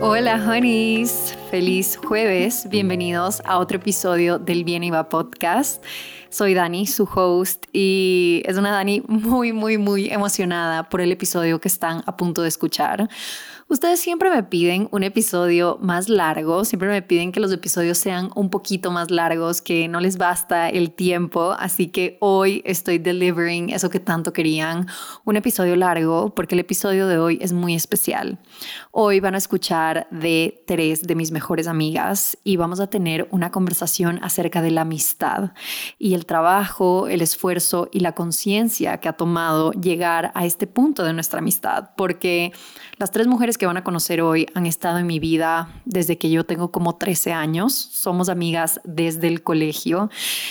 Hola, honeys. Feliz jueves. Bienvenidos a otro episodio del Bien Iba Podcast. Soy Dani, su host, y es una Dani muy, muy, muy emocionada por el episodio que están a punto de escuchar. Ustedes siempre me piden un episodio más largo, siempre me piden que los episodios sean un poquito más largos, que no les basta el tiempo, así que hoy estoy delivering eso que tanto querían, un episodio largo, porque el episodio de hoy es muy especial. Hoy van a escuchar de tres de mis mejores amigas y vamos a tener una conversación acerca de la amistad y el trabajo, el esfuerzo y la conciencia que ha tomado llegar a este punto de nuestra amistad, porque las tres mujeres que van a conocer hoy han estado en mi vida desde que yo tengo como 13 años. Somos amigas desde el colegio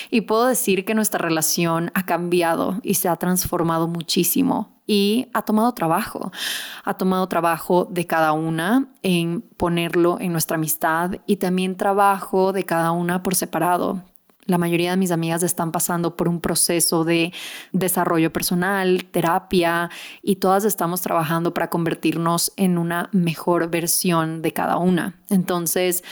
y puedo decir que nuestra relación ha cambiado y se ha transformado muchísimo y ha tomado trabajo. Ha tomado trabajo de cada una en ponerlo en nuestra amistad y también trabajo de cada una por separado. La mayoría de mis amigas están pasando por un proceso de desarrollo personal, terapia y todas estamos trabajando para convertirnos en una mejor versión de cada una. Entonces,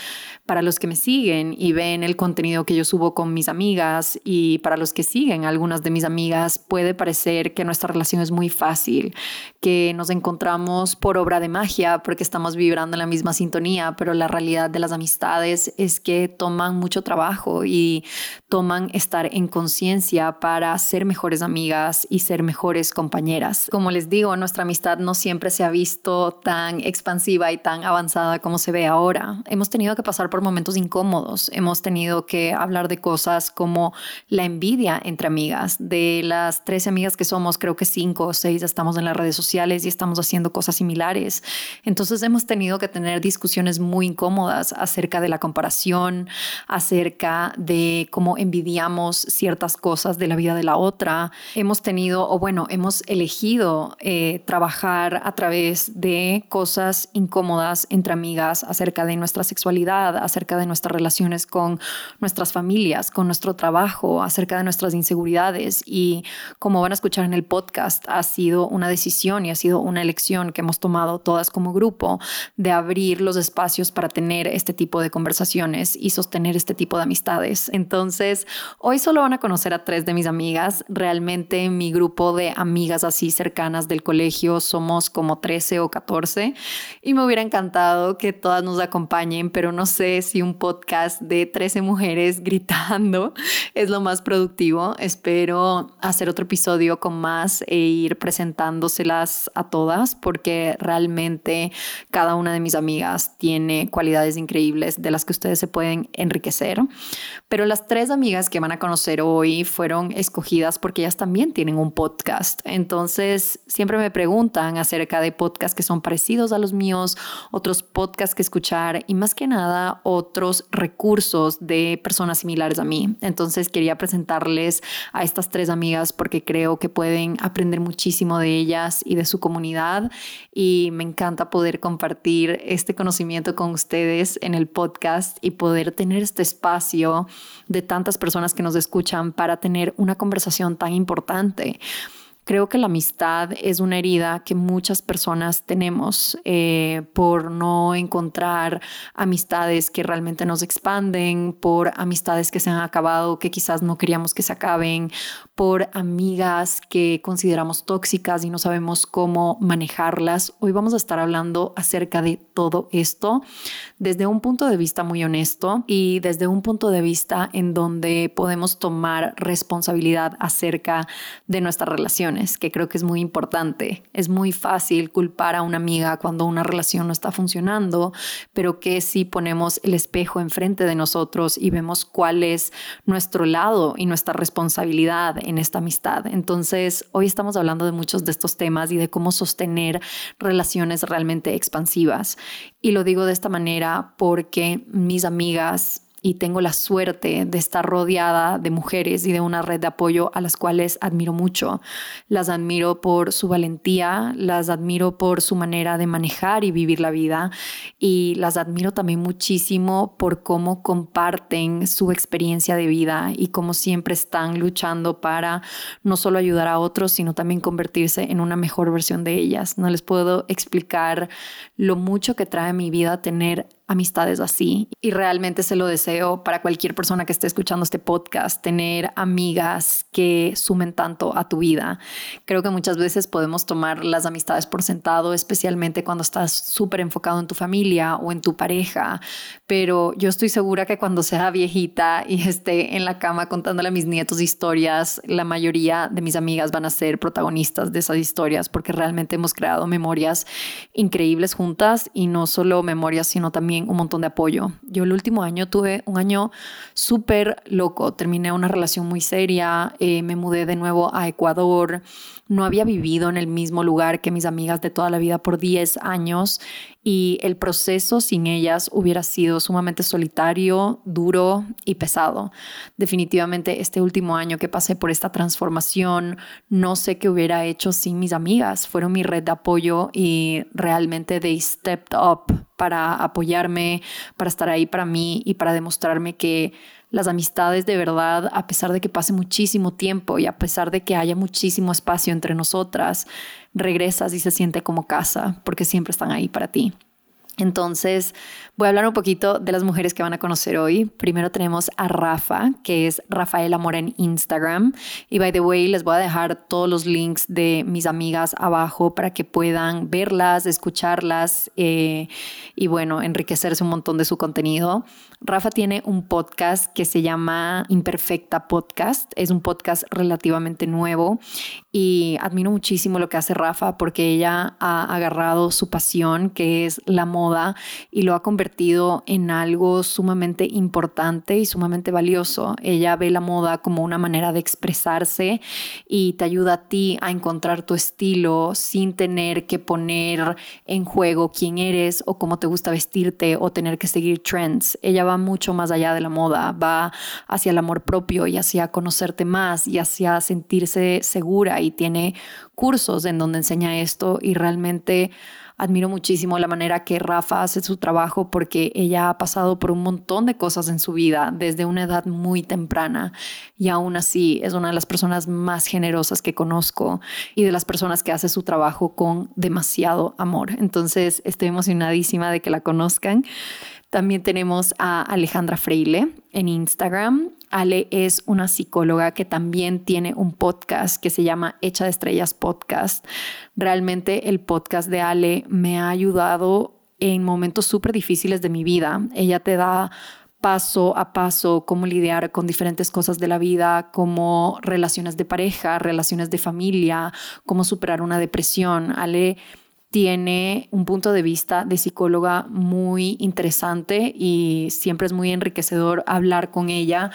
para los que me siguen y ven el contenido que yo subo con mis amigas y para los que siguen algunas de mis amigas, puede parecer que nuestra relación es muy fácil, que nos encontramos por obra de magia porque estamos vibrando en la misma sintonía, pero la realidad de las amistades es que toman mucho trabajo y toman estar en conciencia para ser mejores amigas y ser mejores compañeras. Como les digo, nuestra amistad no siempre se ha visto tan expansiva y tan avanzada como se ve ahora. Hemos tenido que pasar por momentos incómodos, hemos tenido que hablar de cosas como la envidia entre amigas. De las 13 amigas que somos, creo que 5 o 6 estamos en las redes sociales y estamos haciendo cosas similares. Entonces hemos tenido que tener discusiones muy incómodas acerca de la comparación, acerca de cómo envidiamos ciertas cosas de la vida de la otra. Hemos tenido, o bueno, hemos elegido eh, trabajar a través de cosas incómodas entre amigas acerca de nuestra sexualidad, acerca de nuestras relaciones con nuestras familias, con nuestro trabajo, acerca de nuestras inseguridades. Y como van a escuchar en el podcast, ha sido una decisión y ha sido una elección que hemos tomado todas como grupo de abrir los espacios para tener este tipo de conversaciones y sostener este tipo de amistades. Entonces, entonces, hoy solo van a conocer a tres de mis amigas. Realmente mi grupo de amigas así cercanas del colegio somos como 13 o 14 y me hubiera encantado que todas nos acompañen, pero no sé si un podcast de 13 mujeres gritando es lo más productivo. Espero hacer otro episodio con más e ir presentándoselas a todas porque realmente cada una de mis amigas tiene cualidades increíbles de las que ustedes se pueden enriquecer. Pero las tres amigas que van a conocer hoy fueron escogidas porque ellas también tienen un podcast. Entonces, siempre me preguntan acerca de podcasts que son parecidos a los míos, otros podcasts que escuchar y más que nada otros recursos de personas similares a mí. Entonces, quería presentarles a estas tres amigas porque creo que pueden aprender muchísimo de ellas y de su comunidad y me encanta poder compartir este conocimiento con ustedes en el podcast y poder tener este espacio de tantas personas que nos escuchan para tener una conversación tan importante. Creo que la amistad es una herida que muchas personas tenemos eh, por no encontrar amistades que realmente nos expanden, por amistades que se han acabado, que quizás no queríamos que se acaben, por amigas que consideramos tóxicas y no sabemos cómo manejarlas. Hoy vamos a estar hablando acerca de todo esto desde un punto de vista muy honesto y desde un punto de vista en donde podemos tomar responsabilidad acerca de nuestra relación que creo que es muy importante. Es muy fácil culpar a una amiga cuando una relación no está funcionando, pero que si ponemos el espejo enfrente de nosotros y vemos cuál es nuestro lado y nuestra responsabilidad en esta amistad. Entonces, hoy estamos hablando de muchos de estos temas y de cómo sostener relaciones realmente expansivas. Y lo digo de esta manera porque mis amigas y tengo la suerte de estar rodeada de mujeres y de una red de apoyo a las cuales admiro mucho. Las admiro por su valentía, las admiro por su manera de manejar y vivir la vida y las admiro también muchísimo por cómo comparten su experiencia de vida y cómo siempre están luchando para no solo ayudar a otros, sino también convertirse en una mejor versión de ellas. No les puedo explicar lo mucho que trae a mi vida tener amistades así y realmente se lo deseo para cualquier persona que esté escuchando este podcast, tener amigas que sumen tanto a tu vida. Creo que muchas veces podemos tomar las amistades por sentado, especialmente cuando estás súper enfocado en tu familia o en tu pareja, pero yo estoy segura que cuando sea viejita y esté en la cama contándole a mis nietos historias, la mayoría de mis amigas van a ser protagonistas de esas historias porque realmente hemos creado memorias increíbles juntas y no solo memorias, sino también un montón de apoyo. Yo el último año tuve un año súper loco, terminé una relación muy seria, eh, me mudé de nuevo a Ecuador, no había vivido en el mismo lugar que mis amigas de toda la vida por 10 años y el proceso sin ellas hubiera sido sumamente solitario, duro y pesado. Definitivamente este último año que pasé por esta transformación, no sé qué hubiera hecho sin mis amigas. Fueron mi red de apoyo y realmente they stepped up para apoyarme, para estar ahí para mí y para demostrarme que las amistades de verdad, a pesar de que pase muchísimo tiempo y a pesar de que haya muchísimo espacio entre nosotras, regresas y se siente como casa porque siempre están ahí para ti. Entonces, voy a hablar un poquito de las mujeres que van a conocer hoy. Primero tenemos a Rafa, que es Rafaela Mora en Instagram. Y by the way, les voy a dejar todos los links de mis amigas abajo para que puedan verlas, escucharlas eh, y bueno, enriquecerse un montón de su contenido. Rafa tiene un podcast que se llama Imperfecta Podcast. Es un podcast relativamente nuevo y admiro muchísimo lo que hace Rafa porque ella ha agarrado su pasión, que es la moda, y lo ha convertido en algo sumamente importante y sumamente valioso. Ella ve la moda como una manera de expresarse y te ayuda a ti a encontrar tu estilo sin tener que poner en juego quién eres o cómo te gusta vestirte o tener que seguir trends. Ella va mucho más allá de la moda, va hacia el amor propio y hacia conocerte más y hacia sentirse segura y tiene cursos en donde enseña esto y realmente admiro muchísimo la manera que Rafa hace su trabajo porque ella ha pasado por un montón de cosas en su vida desde una edad muy temprana y aún así es una de las personas más generosas que conozco y de las personas que hace su trabajo con demasiado amor. Entonces estoy emocionadísima de que la conozcan. También tenemos a Alejandra Freile en Instagram. Ale es una psicóloga que también tiene un podcast que se llama Hecha de Estrellas Podcast. Realmente el podcast de Ale me ha ayudado en momentos súper difíciles de mi vida. Ella te da paso a paso cómo lidiar con diferentes cosas de la vida, como relaciones de pareja, relaciones de familia, cómo superar una depresión. Ale tiene un punto de vista de psicóloga muy interesante y siempre es muy enriquecedor hablar con ella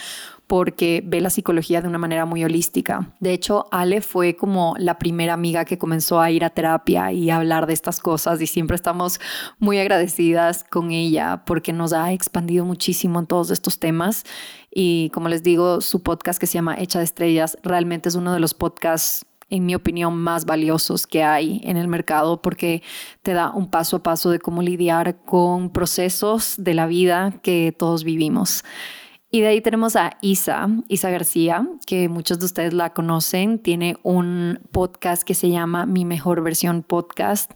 porque ve la psicología de una manera muy holística. De hecho, Ale fue como la primera amiga que comenzó a ir a terapia y a hablar de estas cosas y siempre estamos muy agradecidas con ella porque nos ha expandido muchísimo en todos estos temas y como les digo, su podcast que se llama Hecha de Estrellas realmente es uno de los podcasts en mi opinión, más valiosos que hay en el mercado porque te da un paso a paso de cómo lidiar con procesos de la vida que todos vivimos. Y de ahí tenemos a Isa, Isa García, que muchos de ustedes la conocen. Tiene un podcast que se llama Mi Mejor Versión Podcast.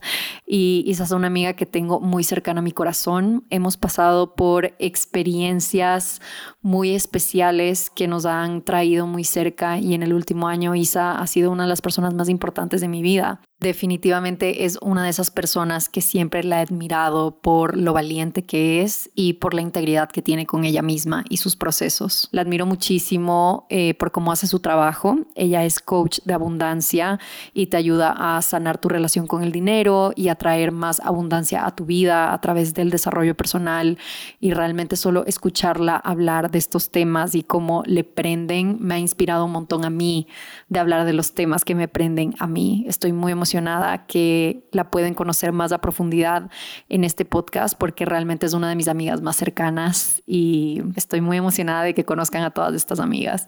Y Isa es una amiga que tengo muy cercana a mi corazón. Hemos pasado por experiencias muy especiales que nos han traído muy cerca. Y en el último año Isa ha sido una de las personas más importantes de mi vida definitivamente es una de esas personas que siempre la he admirado por lo valiente que es y por la integridad que tiene con ella misma y sus procesos. La admiro muchísimo eh, por cómo hace su trabajo. Ella es coach de abundancia y te ayuda a sanar tu relación con el dinero y a traer más abundancia a tu vida a través del desarrollo personal y realmente solo escucharla hablar de estos temas y cómo le prenden me ha inspirado un montón a mí de hablar de los temas que me prenden a mí. Estoy muy emocionada que la pueden conocer más a profundidad en este podcast porque realmente es una de mis amigas más cercanas y estoy muy emocionada de que conozcan a todas estas amigas.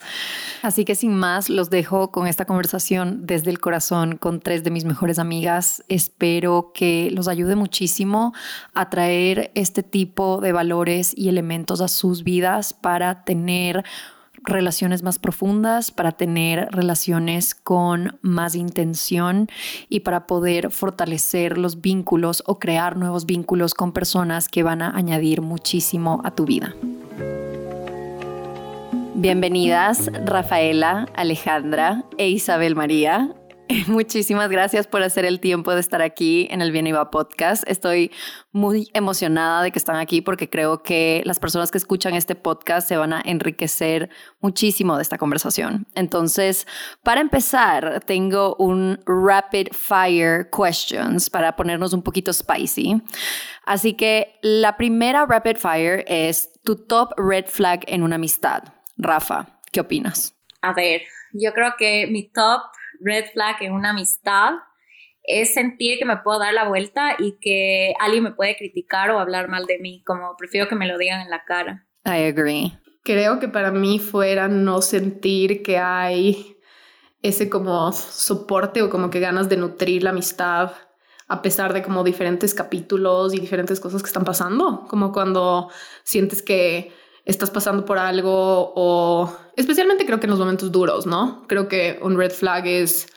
Así que sin más, los dejo con esta conversación desde el corazón con tres de mis mejores amigas. Espero que los ayude muchísimo a traer este tipo de valores y elementos a sus vidas para tener relaciones más profundas, para tener relaciones con más intención y para poder fortalecer los vínculos o crear nuevos vínculos con personas que van a añadir muchísimo a tu vida. Bienvenidas Rafaela, Alejandra e Isabel María Muchísimas gracias por hacer el tiempo de estar aquí en el Bien Iba Podcast. Estoy muy emocionada de que están aquí porque creo que las personas que escuchan este podcast se van a enriquecer muchísimo de esta conversación. Entonces, para empezar, tengo un rapid fire questions para ponernos un poquito spicy. Así que la primera rapid fire es tu top red flag en una amistad. Rafa, ¿qué opinas? A ver, yo creo que mi top red flag en una amistad es sentir que me puedo dar la vuelta y que alguien me puede criticar o hablar mal de mí, como prefiero que me lo digan en la cara. I agree. Creo que para mí fuera no sentir que hay ese como soporte o como que ganas de nutrir la amistad a pesar de como diferentes capítulos y diferentes cosas que están pasando, como cuando sientes que estás pasando por algo o especialmente creo que en los momentos duros, ¿no? Creo que un red flag es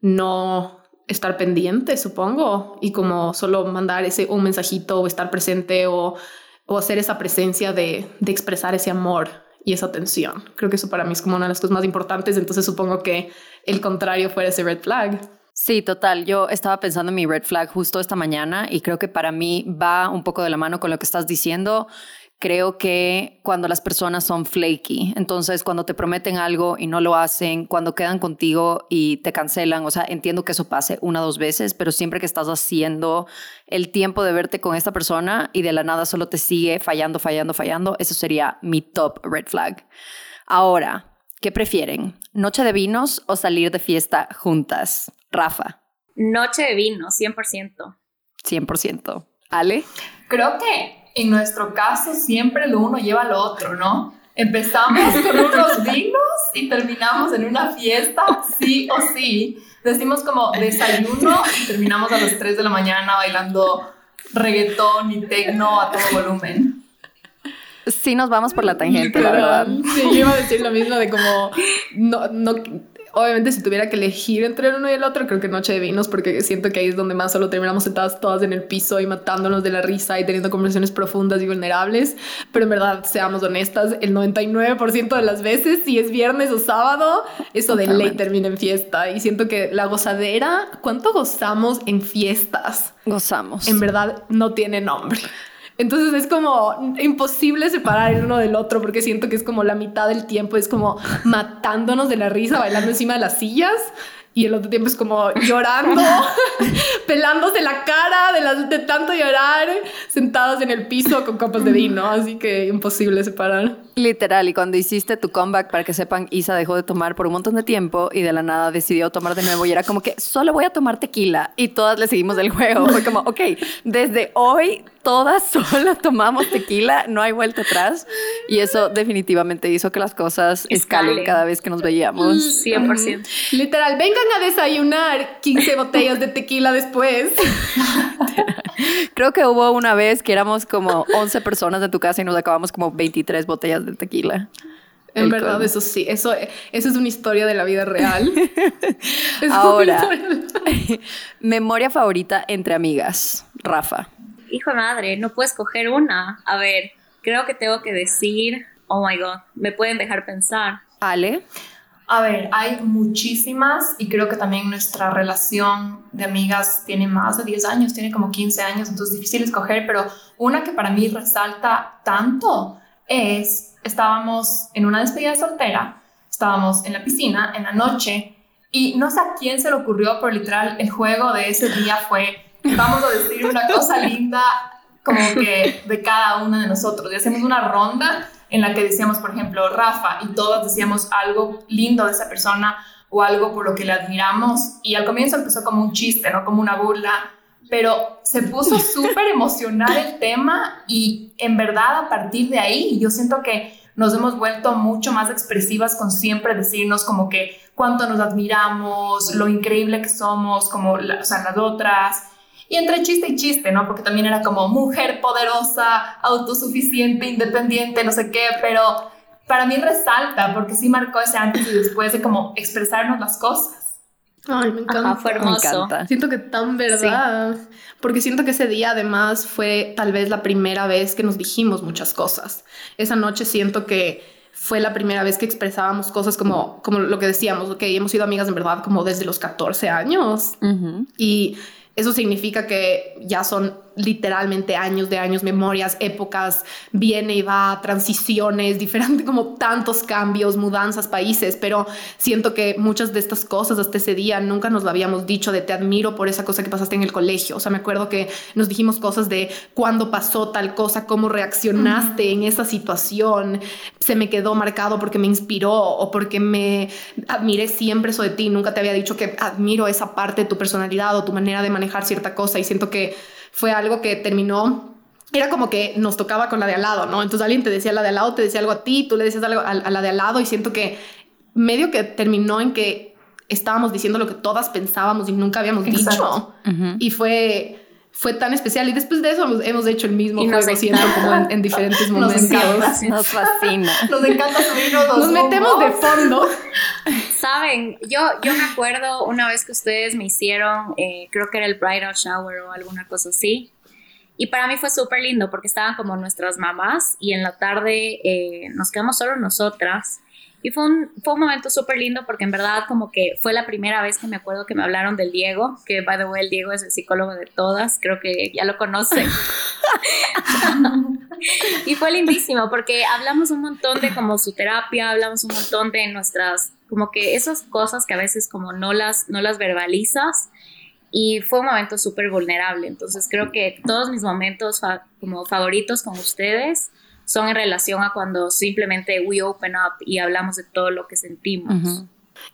no estar pendiente, supongo, y como solo mandar ese un mensajito o estar presente o, o hacer esa presencia de, de expresar ese amor y esa atención. Creo que eso para mí es como una de las cosas más importantes, entonces supongo que el contrario fuera ese red flag. Sí, total. Yo estaba pensando en mi red flag justo esta mañana y creo que para mí va un poco de la mano con lo que estás diciendo creo que cuando las personas son flaky, entonces cuando te prometen algo y no lo hacen, cuando quedan contigo y te cancelan, o sea, entiendo que eso pase una o dos veces, pero siempre que estás haciendo el tiempo de verte con esta persona y de la nada solo te sigue fallando, fallando, fallando, eso sería mi top red flag. Ahora, ¿qué prefieren? ¿Noche de vinos o salir de fiesta juntas? Rafa. Noche de vinos, 100%. 100%. Ale. Creo que en nuestro caso siempre lo uno lleva lo otro, ¿no? Empezamos con unos vinos y terminamos en una fiesta, sí o sí. Decimos como desayuno y terminamos a las 3 de la mañana bailando reggaetón y tecno a todo volumen. Sí nos vamos por la tangente, la verdad. Sí, yo iba a decir lo mismo de como no, no obviamente si tuviera que elegir entre el uno y el otro, creo que Noche de Vinos, porque siento que ahí es donde más solo terminamos sentadas todas en el piso y matándonos de la risa y teniendo conversaciones profundas y vulnerables. Pero en verdad, seamos honestas, el 99% de las veces, si es viernes o sábado, eso de ley termina en fiesta. Y siento que la gozadera, ¿cuánto gozamos en fiestas? Gozamos. En verdad, no tiene nombre. Entonces es como imposible separar el uno del otro porque siento que es como la mitad del tiempo, es como matándonos de la risa, bailando encima de las sillas y el otro tiempo es como llorando, pelándose la cara de, tanto llorar, sentados en el piso con copas de vino, así que imposible separar. Literal, y cuando hiciste tu comeback, para que sepan, Isa dejó de tomar por un montón de tiempo y de la nada decidió tomar de nuevo y era como que solo voy a tomar tequila y todas le seguimos el juego. Fue como, ok, desde hoy todas solo tomamos tequila, no hay vuelta atrás y eso definitivamente hizo que las cosas escalen, cada vez que nos veíamos. 100%. Literal, vengan a desayunar 15 botellas de tequila después. Creo que hubo una vez que éramos como 11 personas en tu casa y nos acabamos como 23 botellas de tequila. En verdad, eso sí, eso, eso es una historia de la vida real. Ahora, memoria favorita entre amigas, Rafa. Hijo de madre, no puedes coger una. A ver, creo que tengo que decir, oh my god, me pueden dejar pensar. Ale. A ver, hay muchísimas y creo que también nuestra relación de amigas tiene más de 10 años, tiene como 15 años, entonces es difícil escoger, pero una que para mí resalta tanto es, estábamos en una despedida soltera, estábamos en la piscina en la noche y no sé a quién se le ocurrió, pero literal el juego de ese día fue, vamos a decir una cosa linda como que de cada una de nosotros y hacemos una ronda en la que decíamos, por ejemplo, Rafa, y todos decíamos algo lindo de esa persona, o algo por lo que le admiramos. Y al comienzo empezó como un chiste, ¿no? Como una burla, pero se puso súper emocional el tema y en verdad a partir de ahí yo siento que nos hemos vuelto mucho más expresivas con siempre decirnos como que cuánto nos admiramos, lo increíble que somos, como o sea, las otras. Y entre chiste y chiste, ¿no? Porque también era como mujer poderosa, autosuficiente, independiente, no sé qué, pero para mí resalta porque sí marcó ese antes y después de como expresarnos las cosas. Ay, me encanta. fue hermoso. Siento que tan verdad. Porque siento que ese día además fue tal vez la primera vez que nos dijimos muchas cosas. Esa noche siento que fue la primera vez que expresábamos cosas como, como lo que decíamos, ok, hemos sido amigas en verdad como desde los 14 años. Y eso significa que ya son literalmente años de años, memorias, épocas, viene y va, transiciones, diferentes, como tantos cambios, mudanzas, países, pero siento que muchas de estas cosas hasta ese día nunca nos lo habíamos dicho de te admiro por esa cosa que pasaste en el colegio. O sea, me acuerdo que nos dijimos cosas de cuándo pasó tal cosa, cómo reaccionaste en esa situación, se me quedó marcado porque me inspiró o porque me admiré siempre eso de ti, nunca te había dicho que admiro esa parte de tu personalidad o tu manera de manejar cierta cosa y siento que fue algo que terminó era como que nos tocaba con la de al lado, ¿no? Entonces alguien te decía la de al lado, te decía algo a ti, tú le decías algo a, la de al lado y siento que medio que terminó en que estábamos diciendo lo que todas pensábamos y nunca habíamos dicho. Y fue fue tan especial y después de eso hemos, hecho el mismo juego siento como en, diferentes momentos. Nos, fascina. Nos encanta subirnos Nos metemos de fondo. Saben, yo, yo me acuerdo una vez que ustedes me hicieron, eh, creo que era el bridal shower o alguna cosa así. Y para mí fue súper lindo porque estaban como nuestras mamás y en la tarde eh, nos quedamos solo nosotras y fue un, fue un momento súper lindo porque en verdad como que fue la primera vez que me acuerdo que me hablaron del Diego, que by the way el Diego es el psicólogo de todas, creo que ya lo conocen. y fue lindísimo porque hablamos un montón de como su terapia, hablamos un montón de nuestras, como que esas cosas que a veces como no las, no las verbalizas y fue un momento súper vulnerable. Entonces creo que todos mis momentos como favoritos con ustedes son en relación a cuando simplemente we open up y hablamos de todo lo que sentimos.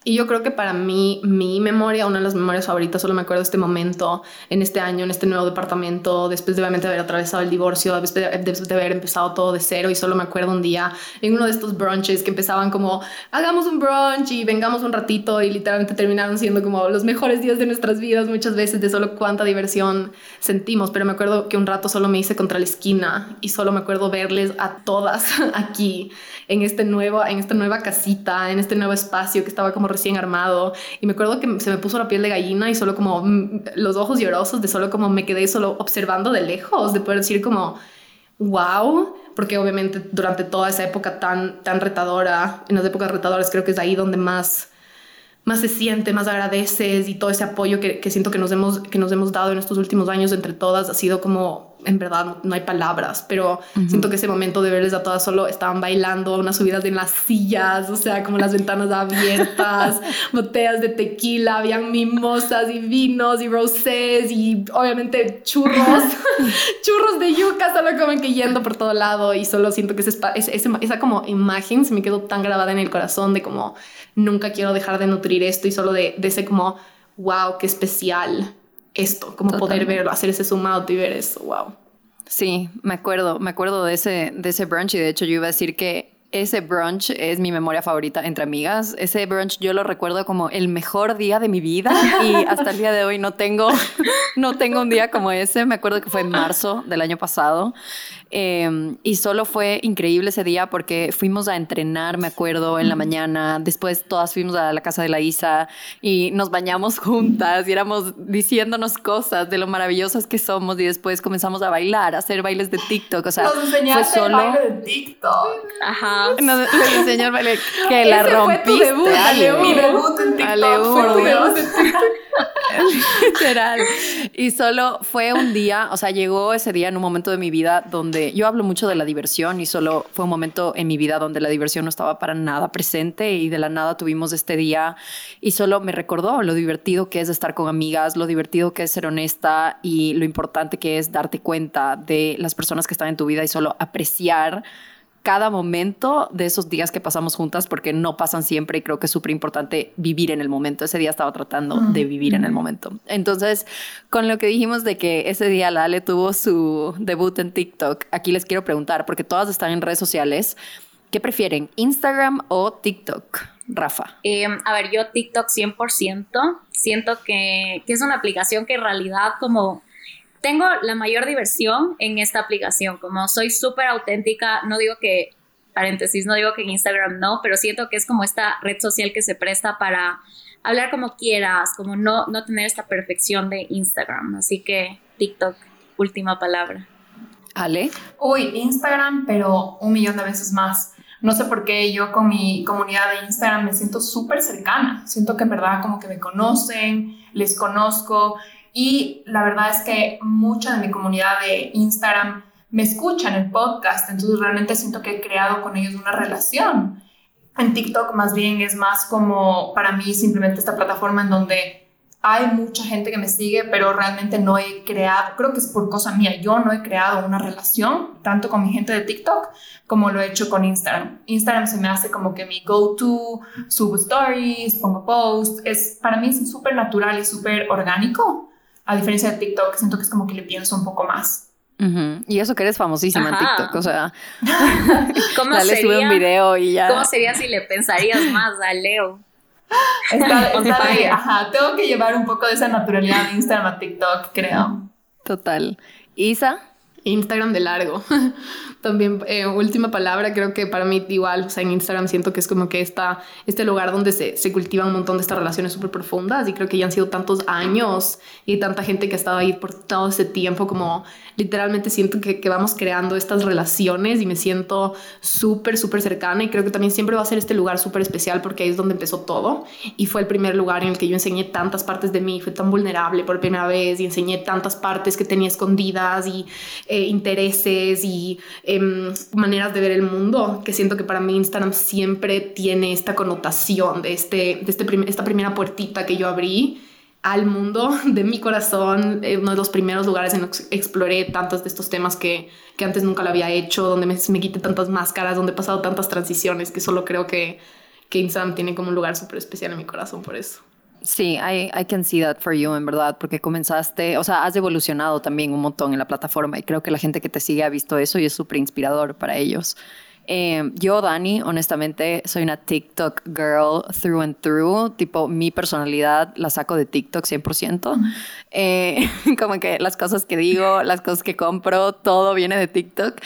Y yo creo que para mí, mi memoria, una de las memorias favoritas, solo me acuerdo de este momento, en este año, en este nuevo departamento, después de obviamente haber atravesado el divorcio, después de, haber empezado todo de cero. Y solo me acuerdo un día en uno de estos brunches que empezaban como, hagamos un brunch y vengamos un ratito. Y literalmente terminaron siendo como los mejores días de nuestras vidas, muchas veces, de solo cuánta diversión sentimos. Pero me acuerdo que un rato solo me hice contra la esquina y solo me acuerdo verles a todas aquí, en, este nuevo, en esta nueva casita, en este nuevo espacio que estaba como recién armado. Y me acuerdo que se me puso la piel de gallina y solo como mm, los ojos llorosos de solo como me quedé solo observando de lejos, de poder decir como, wow, porque obviamente durante toda esa época tan, tan retadora, en las épocas retadoras creo que es ahí donde más más se siente, más agradeces y todo ese apoyo que, que, siento que nos, hemos, que nos hemos dado en estos últimos años entre todas ha sido como en verdad no hay palabras, pero siento que ese momento de verles a todas solo estaban bailando, unas subidas en las sillas, o sea, como las ventanas abiertas, botellas de tequila, habían mimosas y vinos y rosés y obviamente churros, churros de yuca, solo como que yendo por todo lado y solo siento que ese, esa como imagen se me quedó tan grabada en el corazón de como nunca quiero dejar de nutrir esto y solo de, de ese como, wow, qué especial esto, como poder verlo, hacer ese zoom out y ver eso, wow. Sí, me acuerdo, me acuerdo de ese, de ese brunch y de hecho yo iba a decir que ese brunch es mi memoria favorita entre amigas. Ese brunch yo lo recuerdo como el mejor día de mi vida y hasta el día de hoy no tengo, no tengo un día como ese. Me acuerdo que fue en marzo del año pasado Em, y solo fue increíble ese día porque fuimos a entrenar, me acuerdo, en la mañana. Después todas fuimos a la casa de la Isa y nos bañamos juntas y éramos diciéndonos cosas de lo maravillosas que somos. Y después comenzamos a bailar, a hacer bailes de TikTok. O sea, nos enseñaste fue solo. El baile de TikTok. Ajá. Nos, les enseñó el baile que la rompiste. Fue tu debut, Mi debut en TikTok. Fue tu debut en TikTok. Literal. Y solo fue un día, o sea, llegó ese día en un momento de mi vida donde yo hablo mucho de la diversión y solo fue un momento en mi vida donde la diversión no estaba para nada presente y de la nada tuvimos este día y solo me recordó lo divertido que es estar con amigas, lo divertido que es ser honesta y lo importante que es darte cuenta de las personas que están en tu vida y solo apreciar cada momento de esos días que pasamos juntas, porque no pasan siempre y creo que es súper importante vivir en el momento. Ese día estaba tratando de vivir en el momento. Entonces, con lo que dijimos de que ese día la Ale tuvo su debut en TikTok, aquí les quiero preguntar, porque todas están en redes sociales, ¿qué prefieren, Instagram o TikTok? Rafa. Em, a ver, yo TikTok 100%. Siento que, que es una aplicación que en realidad como tengo la mayor diversión en esta aplicación, como soy súper auténtica, no digo que, paréntesis, no digo que en Instagram no, pero siento que es como esta red social que se presta para hablar como quieras, como no, no tener esta perfección de Instagram. Así que TikTok, última palabra. Ale. Uy, Instagram, pero un millón de veces más. No sé por qué yo con mi comunidad de Instagram me siento súper cercana. Siento que en verdad como que me conocen, les conozco y la verdad es que mucha de mi comunidad de Instagram me escucha en el podcast, entonces realmente siento que he creado con ellos una relación. En TikTok más bien es más como para mí simplemente esta plataforma en donde hay mucha gente que me sigue, pero realmente no he creado, creo que es por cosa mía, yo no he creado una relación tanto con mi gente de TikTok como lo he hecho con Instagram. Instagram se me hace como que mi go-to, subo stories, pongo posts, es, para mí es súper natural y súper orgánico a diferencia de TikTok, siento que es como que le pienso un poco más. Y eso que eres famosísima en TikTok, o sea, ¿cómo dale, sube un video y ya. ¿Cómo sería si le pensarías más a Leo? Está, está ajá, tengo que llevar un poco de esa naturalidad de Instagram a TikTok, creo. Total. Isa, Instagram de largo. También, eh, última palabra, creo que para mí igual, o sea, en Instagram siento que es como que está este lugar donde se, se cultivan un montón de estas relaciones súper profundas y creo que ya han sido tantos años y tanta gente que ha estado ahí por todo ese tiempo, como literalmente siento que, que vamos creando estas relaciones y me siento súper, súper cercana y creo que también siempre va a ser este lugar súper especial porque ahí es donde empezó todo y fue el primer lugar en el que yo enseñé tantas partes de mí, fue tan vulnerable por primera vez y enseñé tantas partes que tenía escondidas y eh, intereses y em, maneras de ver el mundo, que siento que para mí Instagram siempre tiene esta connotación de, este, de este esta primera puertita que yo abrí al mundo de mi corazón, eh, uno de los primeros lugares en los que exploré tantos de estos temas que, que antes nunca lo había hecho, donde me, me quité tantas máscaras, donde he pasado tantas transiciones, que solo creo que, que Instagram tiene como un lugar súper especial en mi corazón por eso. Sí, I, I can see that for you, en verdad, porque comenzaste, o sea, has evolucionado también un montón en la plataforma y creo que la gente que te sigue ha visto eso y es súper inspirador para ellos. Eh, yo, Dani, honestamente, soy una TikTok girl through and through. Tipo, mi personalidad la saco de TikTok 100%. Eh, como que las cosas que digo, las cosas que compro, todo viene de TikTok.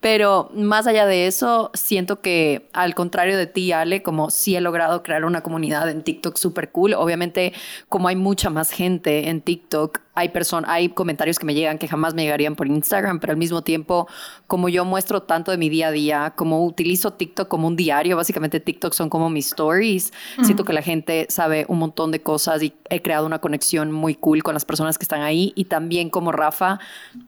Pero más allá de eso, siento que al contrario de ti, Ale, como sí he logrado crear una comunidad en TikTok súper cool. Obviamente, como hay mucha más gente en TikTok, hay personas, hay comentarios que me llegan que jamás me llegarían por Instagram, pero al mismo tiempo, como yo muestro tanto de mi día a día, como utilizo TikTok como un diario, básicamente TikTok son como mis stories, siento que la gente sabe un montón de cosas y he creado una conexión muy cool con las personas que están ahí y también como Rafa,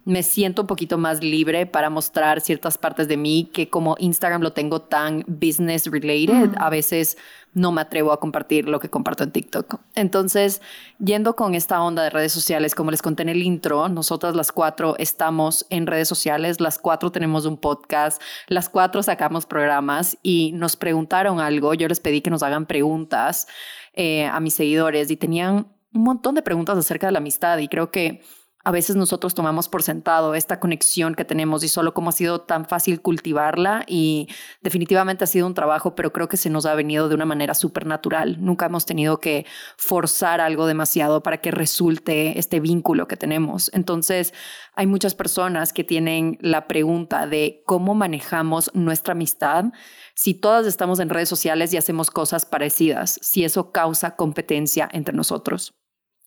me siento un poquito más libre para mostrar ciertas partes de mí que como Instagram lo tengo tan business related, a veces no me atrevo a compartir lo que comparto en TikTok. Entonces, yendo con esta onda de redes sociales, como les conté en el intro, nosotras las cuatro estamos en redes sociales, las cuatro tenemos un podcast, las cuatro sacamos programas y nos preguntaron algo, yo les pedí que nos hagan preguntas eh, a mis seguidores y tenían un montón de preguntas acerca de la amistad y creo que a veces nosotros tomamos por sentado esta conexión que tenemos y solo cómo ha sido tan fácil cultivarla y definitivamente ha sido un trabajo, pero creo que se nos ha venido de una manera súper natural. Nunca hemos tenido que forzar algo demasiado para que resulte este vínculo que tenemos. Entonces, hay muchas personas que tienen la pregunta de cómo manejamos nuestra amistad si todas estamos en redes sociales y hacemos cosas parecidas, si eso causa competencia entre nosotros.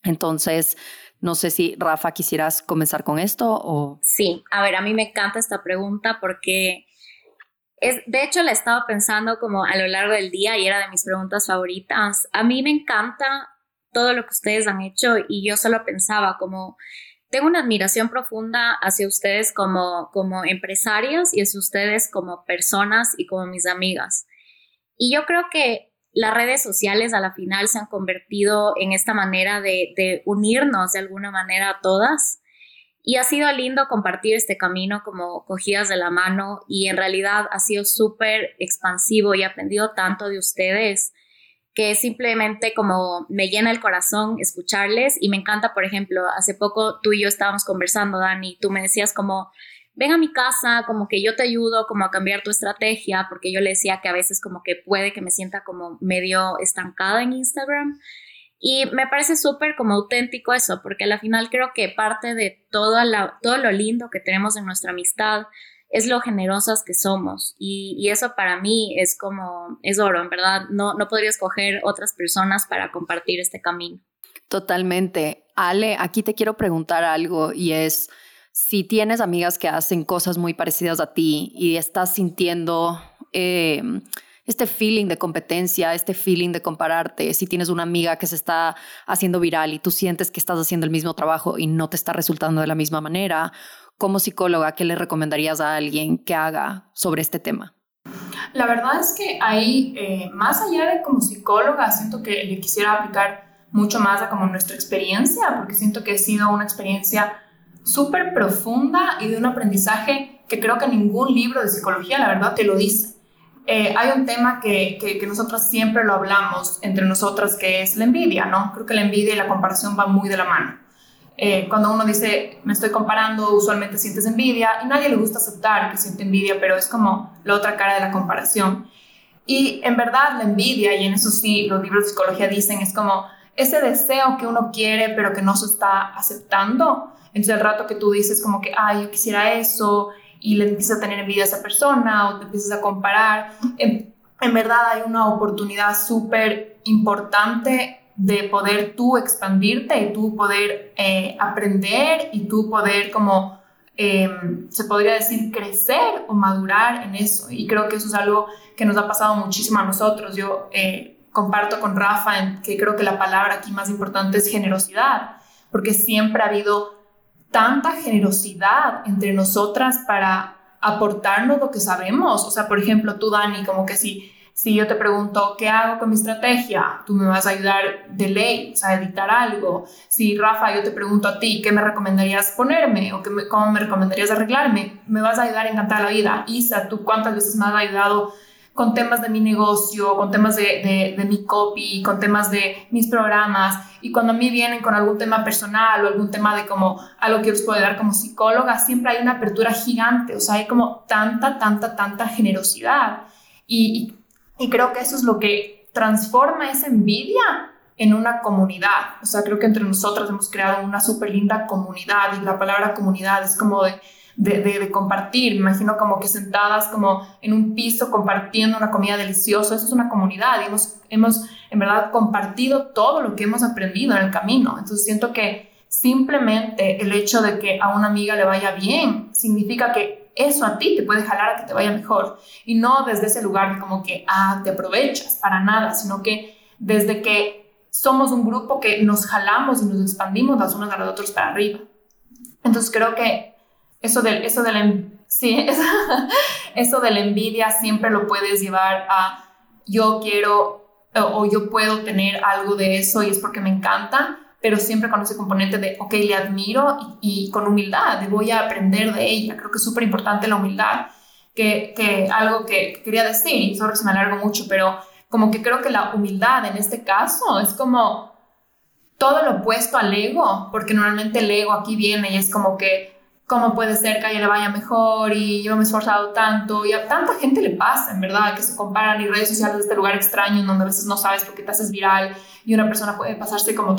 Entonces, no sé si Rafa quisieras comenzar con esto o... Sí, a ver, a mí me encanta esta pregunta porque es, de hecho la estaba pensando como a lo largo del día y era de mis preguntas favoritas. A mí me encanta todo lo que ustedes han hecho y yo solo pensaba como tengo una admiración profunda hacia ustedes como, como empresarias y hacia ustedes como personas y como mis amigas. Y yo creo que las redes sociales a la final se han convertido en esta manera de, unirnos de alguna manera a todas. Y ha sido lindo compartir este camino como cogidas de la mano y en realidad ha sido súper expansivo y he aprendido tanto de ustedes que simplemente como me llena el corazón escucharles y me encanta, por ejemplo, hace poco tú y yo estábamos conversando, Dani, tú me decías como, ven a mi casa, como que yo te ayudo como a cambiar tu estrategia, porque yo le decía que a veces como que puede que me sienta como medio estancada en Instagram. Y me parece súper como auténtico eso, porque al final creo que parte de todo, la, todo lo lindo que tenemos en nuestra amistad es lo generosas que somos. Y, eso para mí es como, es oro, en verdad. No, no podría escoger otras personas para compartir este camino. Totalmente. Ale, aquí te quiero preguntar algo y es si tienes amigas que hacen cosas muy parecidas a ti y estás sintiendo... Eh, este feeling de competencia, este feeling de compararte, si tienes una amiga que se está haciendo viral y tú sientes que estás haciendo el mismo trabajo y no te está resultando de la misma manera, como psicóloga, ¿qué le recomendarías a alguien que haga sobre este tema? La verdad es que ahí, eh, más allá de como psicóloga, siento que le quisiera aplicar mucho más a como nuestra experiencia, porque siento que ha sido una experiencia súper profunda y de un aprendizaje que creo que ningún libro de psicología, la verdad, te lo dice. Eh, hay un tema que, que, nosotras siempre lo hablamos entre nosotras, que es la envidia, ¿no? Creo que la envidia y la comparación van muy de la mano. Eh, cuando uno dice, me estoy comparando, usualmente sientes envidia y nadie le gusta aceptar que siente envidia, pero es como la otra cara de la comparación. Y en verdad la envidia, y en eso sí los libros de psicología dicen, es como ese deseo que uno quiere pero que no se está aceptando. Entonces el rato que tú dices como que, ay, yo quisiera eso, y le empiezas a tener envidia a esa persona o te empiezas a comparar. En, verdad hay una oportunidad súper importante de poder tú expandirte y tú poder eh, aprender y tú poder como, em, se podría decir, crecer o madurar en eso. Y creo que eso es algo que nos ha pasado muchísimo a nosotros. Yo eh, comparto con Rafa que creo que la palabra aquí más importante es generosidad, porque siempre ha habido tanta generosidad entre nosotras para aportarnos lo que sabemos. O sea, por ejemplo, tú, Dani, como que si, si yo te pregunto, ¿qué hago con mi estrategia? Tú me vas a ayudar de ley, o sea, editar algo. Si, Rafa, yo te pregunto a ti, ¿qué me recomendarías ponerme? ¿O qué cómo me recomendarías arreglarme? Me vas a ayudar a encantar la vida. Isa, ¿tú cuántas veces me has ayudado con temas de mi negocio, con temas de, de, mi copy, con temas de mis programas. Y cuando a mí vienen con algún tema personal o algún tema de como algo que os puedo dar como psicóloga, siempre hay una apertura gigante, o sea, hay como tanta, tanta, tanta generosidad. Y, y, creo que eso es lo que transforma esa envidia en una comunidad. O sea, creo que entre nosotros hemos creado una súper linda comunidad y la palabra comunidad es como de de, de, compartir. Me imagino como que sentadas como en un piso compartiendo una comida deliciosa. Eso es una comunidad y hemos, hemos en verdad compartido todo lo que hemos aprendido en el camino. Entonces siento que simplemente el hecho de que a una amiga le vaya bien significa que eso a ti te puede jalar a que te vaya mejor. Y no desde ese lugar como que, ah, te aprovechas para nada, sino que desde que somos un grupo que nos jalamos y nos expandimos las unas a las otras para arriba. Entonces creo que eso de, eso de la, sí, eso de la envidia siempre lo puedes llevar a yo quiero o, yo puedo tener algo de eso y es porque me encanta, pero siempre con ese componente de, ok, le admiro y, con humildad, voy a aprender de ella. Creo que es súper importante la humildad, que, que algo que quería decir, y sorry si me alargo mucho, pero como que creo que la humildad en este caso es como todo lo opuesto al ego, porque normalmente el ego aquí viene y es como que cómo puede ser que a ella le vaya mejor y yo me he esforzado tanto. Y a tanta gente le pasa, en verdad, que se comparan y redes sociales de este lugar extraño en donde a veces no sabes por qué te haces viral y una persona puede pasarse como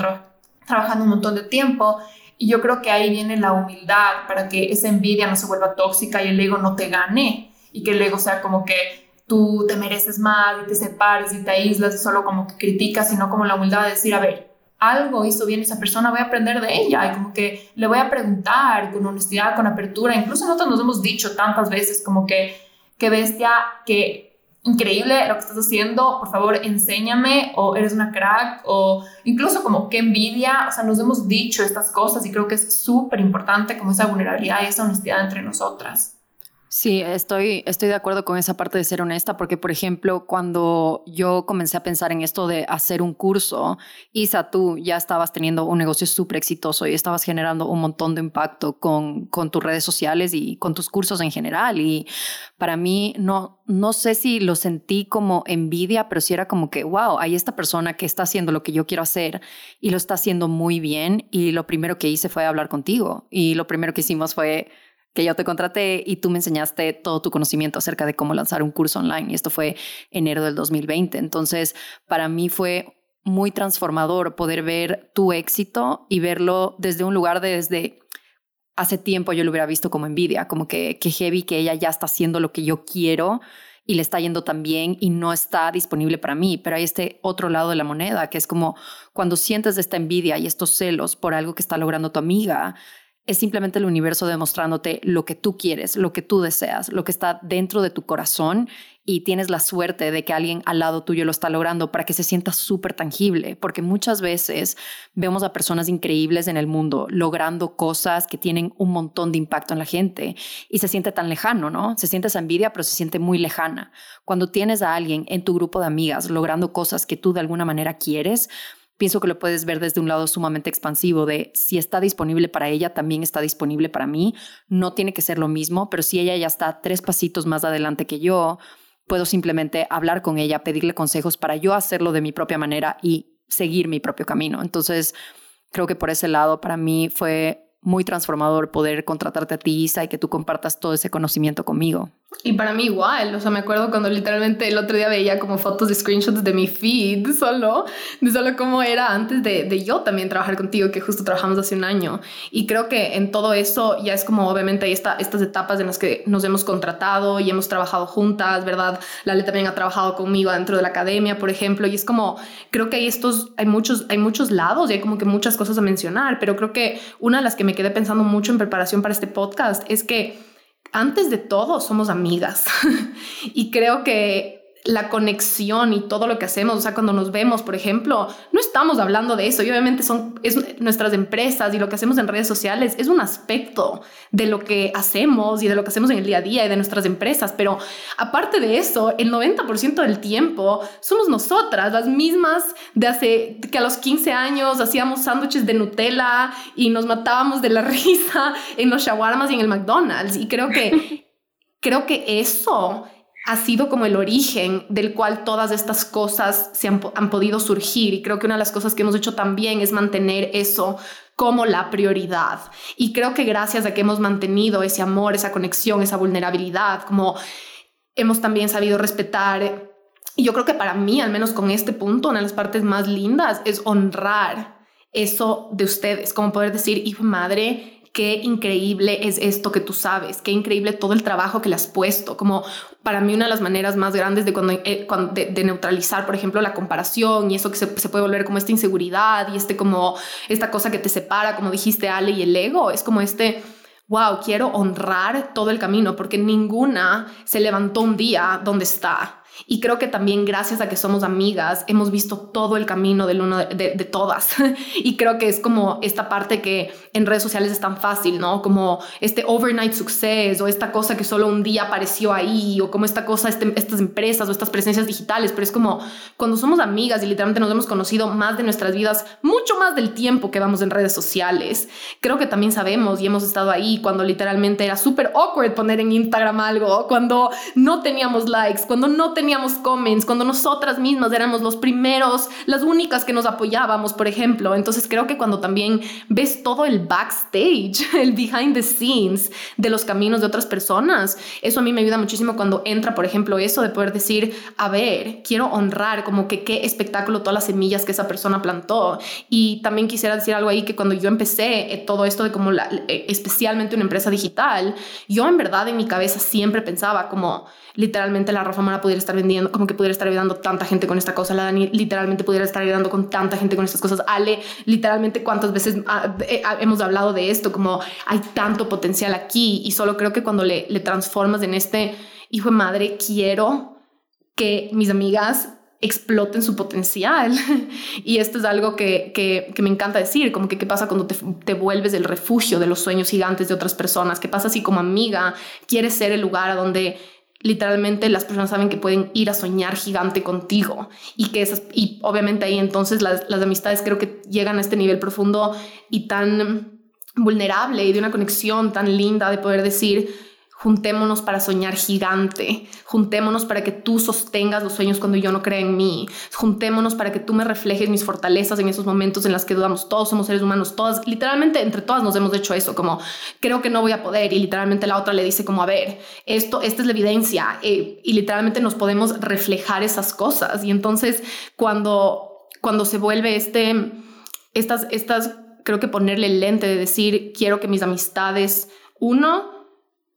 trabajando un montón de tiempo. Y yo creo que ahí viene la humildad para que esa envidia no se vuelva tóxica y el ego no te gane y que el ego sea como que tú te mereces más y te separes y te aíslas solo como que criticas, sino como la humildad de decir, a ver, algo hizo bien esa persona, voy a aprender de ella y como que le voy a preguntar con honestidad, con apertura. Incluso nosotros nos hemos dicho tantas veces como que, qué bestia, que increíble lo que estás haciendo, por favor enséñame o eres una crack o incluso como qué envidia, o sea, nos hemos dicho estas cosas y creo que es súper importante como esa vulnerabilidad y esa honestidad entre nosotras. Sí, estoy, estoy de acuerdo con esa parte de ser honesta, porque, por ejemplo, cuando yo comencé a pensar en esto de hacer un curso, Isa, tú ya estabas teniendo un negocio súper exitoso y estabas generando un montón de impacto con, con tus redes sociales y con tus cursos en general. Y para mí, no, no sé si lo sentí como envidia, pero sí era como que, wow, hay esta persona que está haciendo lo que yo quiero hacer y lo está haciendo muy bien. Y lo primero que hice fue hablar contigo. Y lo primero que hicimos fue que yo te contraté y tú me enseñaste todo tu conocimiento acerca de cómo lanzar un curso online. Y esto fue enero del 2020. Entonces, para mí fue muy transformador poder ver tu éxito y verlo desde un lugar de desde hace tiempo yo lo hubiera visto como envidia, como que, que heavy que ella ya está haciendo lo que yo quiero y le está yendo tan bien y no está disponible para mí. Pero hay este otro lado de la moneda, que es como cuando sientes esta envidia y estos celos por algo que está logrando tu amiga, es simplemente el universo demostrándote lo que tú quieres, lo que tú deseas, lo que está dentro de tu corazón y tienes la suerte de que alguien al lado tuyo lo está logrando para que se sienta súper tangible, porque muchas veces vemos a personas increíbles en el mundo logrando cosas que tienen un montón de impacto en la gente y se siente tan lejano, ¿no? Se siente esa envidia, pero se siente muy lejana. Cuando tienes a alguien en tu grupo de amigas logrando cosas que tú de alguna manera quieres, pienso que lo puedes ver desde un lado sumamente expansivo de si está disponible para ella, también está disponible para mí. No tiene que ser lo mismo, pero si ella ya está tres pasitos más adelante que yo, puedo simplemente hablar con ella, pedirle consejos para yo hacerlo de mi propia manera y seguir mi propio camino. Entonces, creo que por ese lado para mí fue muy transformador poder contratarte a ti, Isa, y que tú compartas todo ese conocimiento conmigo. Y para mí igual, o sea, me acuerdo cuando literalmente el otro día veía como fotos de screenshots de mi feed solo, de solo cómo era antes de, de yo también trabajar contigo, que justo trabajamos hace un año. Y creo que en todo eso ya es como obviamente hay esta, estas etapas en las que nos hemos contratado y hemos trabajado juntas, ¿verdad? Lale también ha trabajado conmigo dentro de la academia, por ejemplo, y es como, creo que hay estos, hay muchos, hay muchos lados y hay como que muchas cosas a mencionar, pero creo que una de las que me quedé pensando mucho en preparación para este podcast es que antes de todo somos amigas. Y creo que la conexión y todo lo que hacemos, o sea, cuando nos vemos, por ejemplo, no estamos hablando de eso y obviamente son es, nuestras empresas y lo que hacemos en redes sociales es un aspecto de lo que hacemos y de lo que hacemos en el día a día y de nuestras empresas, pero aparte de eso, el 90% del tiempo somos nosotras, las mismas de hace que a los 15 años hacíamos sándwiches de Nutella y nos matábamos de la risa en los shawarmas y en el McDonald's. Y creo que creo que eso ha sido como el origen del cual todas estas cosas se han, podido surgir. Y creo que una de las cosas que hemos hecho también es mantener eso como la prioridad. Y creo que gracias a que hemos mantenido ese amor, esa conexión, esa vulnerabilidad, como hemos también sabido respetar. Y yo creo que para mí, al menos con este punto, una de las partes más lindas es honrar eso de ustedes, como poder decir, hijo madre, qué increíble es esto que tú sabes, qué increíble todo el trabajo que le has puesto, como para mí una de las maneras más grandes de, eh, neutralizar, por ejemplo, la comparación y eso que se, puede volver como esta inseguridad y este como esta cosa que te separa, como dijiste Ale, y el ego, es como este wow, quiero honrar todo el camino porque ninguna se levantó un día donde está. Y creo que también gracias a que somos amigas hemos visto todo el camino del uno de, todas. y creo que es como esta parte que en redes sociales es tan fácil, ¿no? Como este overnight success o esta cosa que solo un día apareció ahí o como esta cosa, este, estas empresas o estas presencias digitales. Pero es como cuando somos amigas y literalmente nos hemos conocido más de nuestras vidas, mucho más del tiempo que vamos en redes sociales. Creo que también sabemos y hemos estado ahí cuando literalmente era súper awkward poner en Instagram algo, cuando no teníamos likes, cuando no teníamos teníamos comments, cuando nosotras mismas éramos los primeros, las únicas que nos apoyábamos, por ejemplo. Entonces creo que cuando también ves todo el backstage, el behind the scenes de los caminos de otras personas, eso a mí me ayuda muchísimo cuando entra, por ejemplo, eso de poder decir, a ver, quiero honrar como que qué espectáculo todas las semillas que esa persona plantó. Y también quisiera decir algo ahí que cuando yo empecé eh, todo esto de como la, eh, especialmente una empresa digital, yo en verdad en mi cabeza siempre pensaba como literalmente la Rafa Mara pudiera estar vendiendo, como que pudiera estar ayudando tanta gente con esta cosa, la Dani literalmente pudiera estar ayudando con tanta gente con estas cosas, Ale, literalmente cuántas veces ah, eh, ah, hemos hablado de esto, como hay tanto potencial aquí y solo creo que cuando le, transformas en este hijo de madre, quiero que mis amigas exploten su potencial. y esto es algo que, que, me encanta decir, como que qué pasa cuando te, te, vuelves el refugio de los sueños gigantes de otras personas, qué pasa si como amiga quieres ser el lugar a donde literalmente las personas saben que pueden ir a soñar gigante contigo y que esas, y obviamente ahí entonces las, las amistades creo que llegan a este nivel profundo y tan vulnerable y de una conexión tan linda de poder decir, Juntémonos para soñar gigante. Juntémonos para que tú sostengas los sueños cuando yo no crea en mí. Juntémonos para que tú me reflejes mis fortalezas en esos momentos en los que dudamos. Todos somos seres humanos, todas, literalmente entre todas nos hemos hecho eso, como creo que no voy a poder y literalmente la otra le dice como, a ver, esto, esta es la evidencia eh, y literalmente nos podemos reflejar esas cosas. Y entonces cuando, cuando se vuelve este, estas, estas, creo que ponerle el lente de decir, quiero que mis amistades, uno,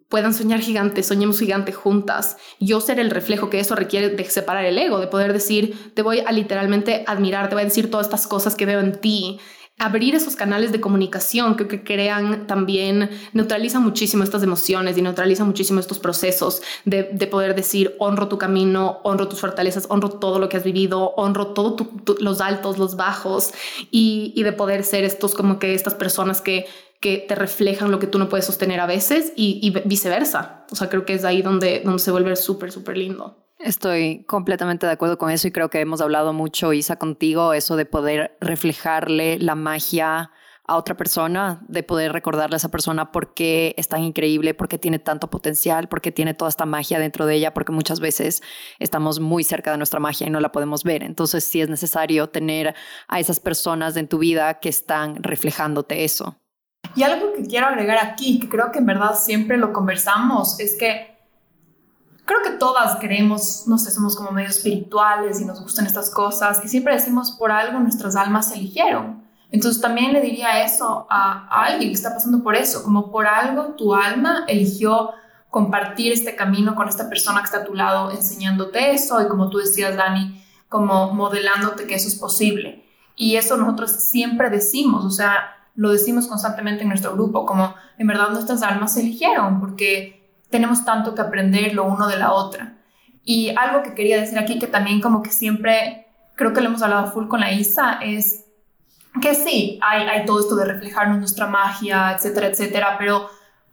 puedan soñar gigantes, soñemos gigante juntas. Yo ser el reflejo que eso requiere de separar el ego, de poder decir, te voy a literalmente admirar, te voy a decir todas estas cosas que veo en ti. Abrir esos canales de comunicación que, crean también, neutralizan muchísimo estas emociones y neutralizan muchísimo estos procesos de, de poder decir, honro tu camino, honro tus fortalezas, honro todo lo que has vivido, honro todos los altos, los bajos y de poder ser estos como que estas personas que que te reflejan lo que tú no puedes sostener a veces y, viceversa. O sea, creo que es ahí donde, donde se vuelve súper, súper lindo. Estoy completamente de acuerdo con eso y creo que hemos hablado mucho, Isa, contigo, eso de poder reflejarle la magia a otra persona, de poder recordarle a esa persona por qué es tan increíble, por qué tiene tanto potencial, por qué tiene toda esta magia dentro de ella, porque muchas veces estamos muy cerca de nuestra magia y no la podemos ver. Entonces sí es necesario tener a esas personas en tu vida que están reflejándote eso. Y algo que quiero agregar aquí, que creo que en verdad siempre lo conversamos, es que creo que todas queremos, no sé, somos como medio espirituales y nos gustan estas cosas y siempre decimos por algo nuestras almas se eligieron. Entonces también le diría eso a, a alguien que está pasando por eso, como por algo tu alma eligió compartir este camino con esta persona que está a tu lado enseñándote eso y como tú decías, Dani, como modelándote que eso es posible. Y eso nosotros siempre decimos, o sea, lo decimos constantemente en nuestro grupo, como en verdad nuestras almas se eligieron porque tenemos tanto que aprender lo uno de la otra. Y algo que quería decir aquí, que también como que siempre creo que lo hemos hablado full con la Isa, es que sí, hay, hay todo esto de reflejarnos nuestra magia, etcétera, etcétera, pero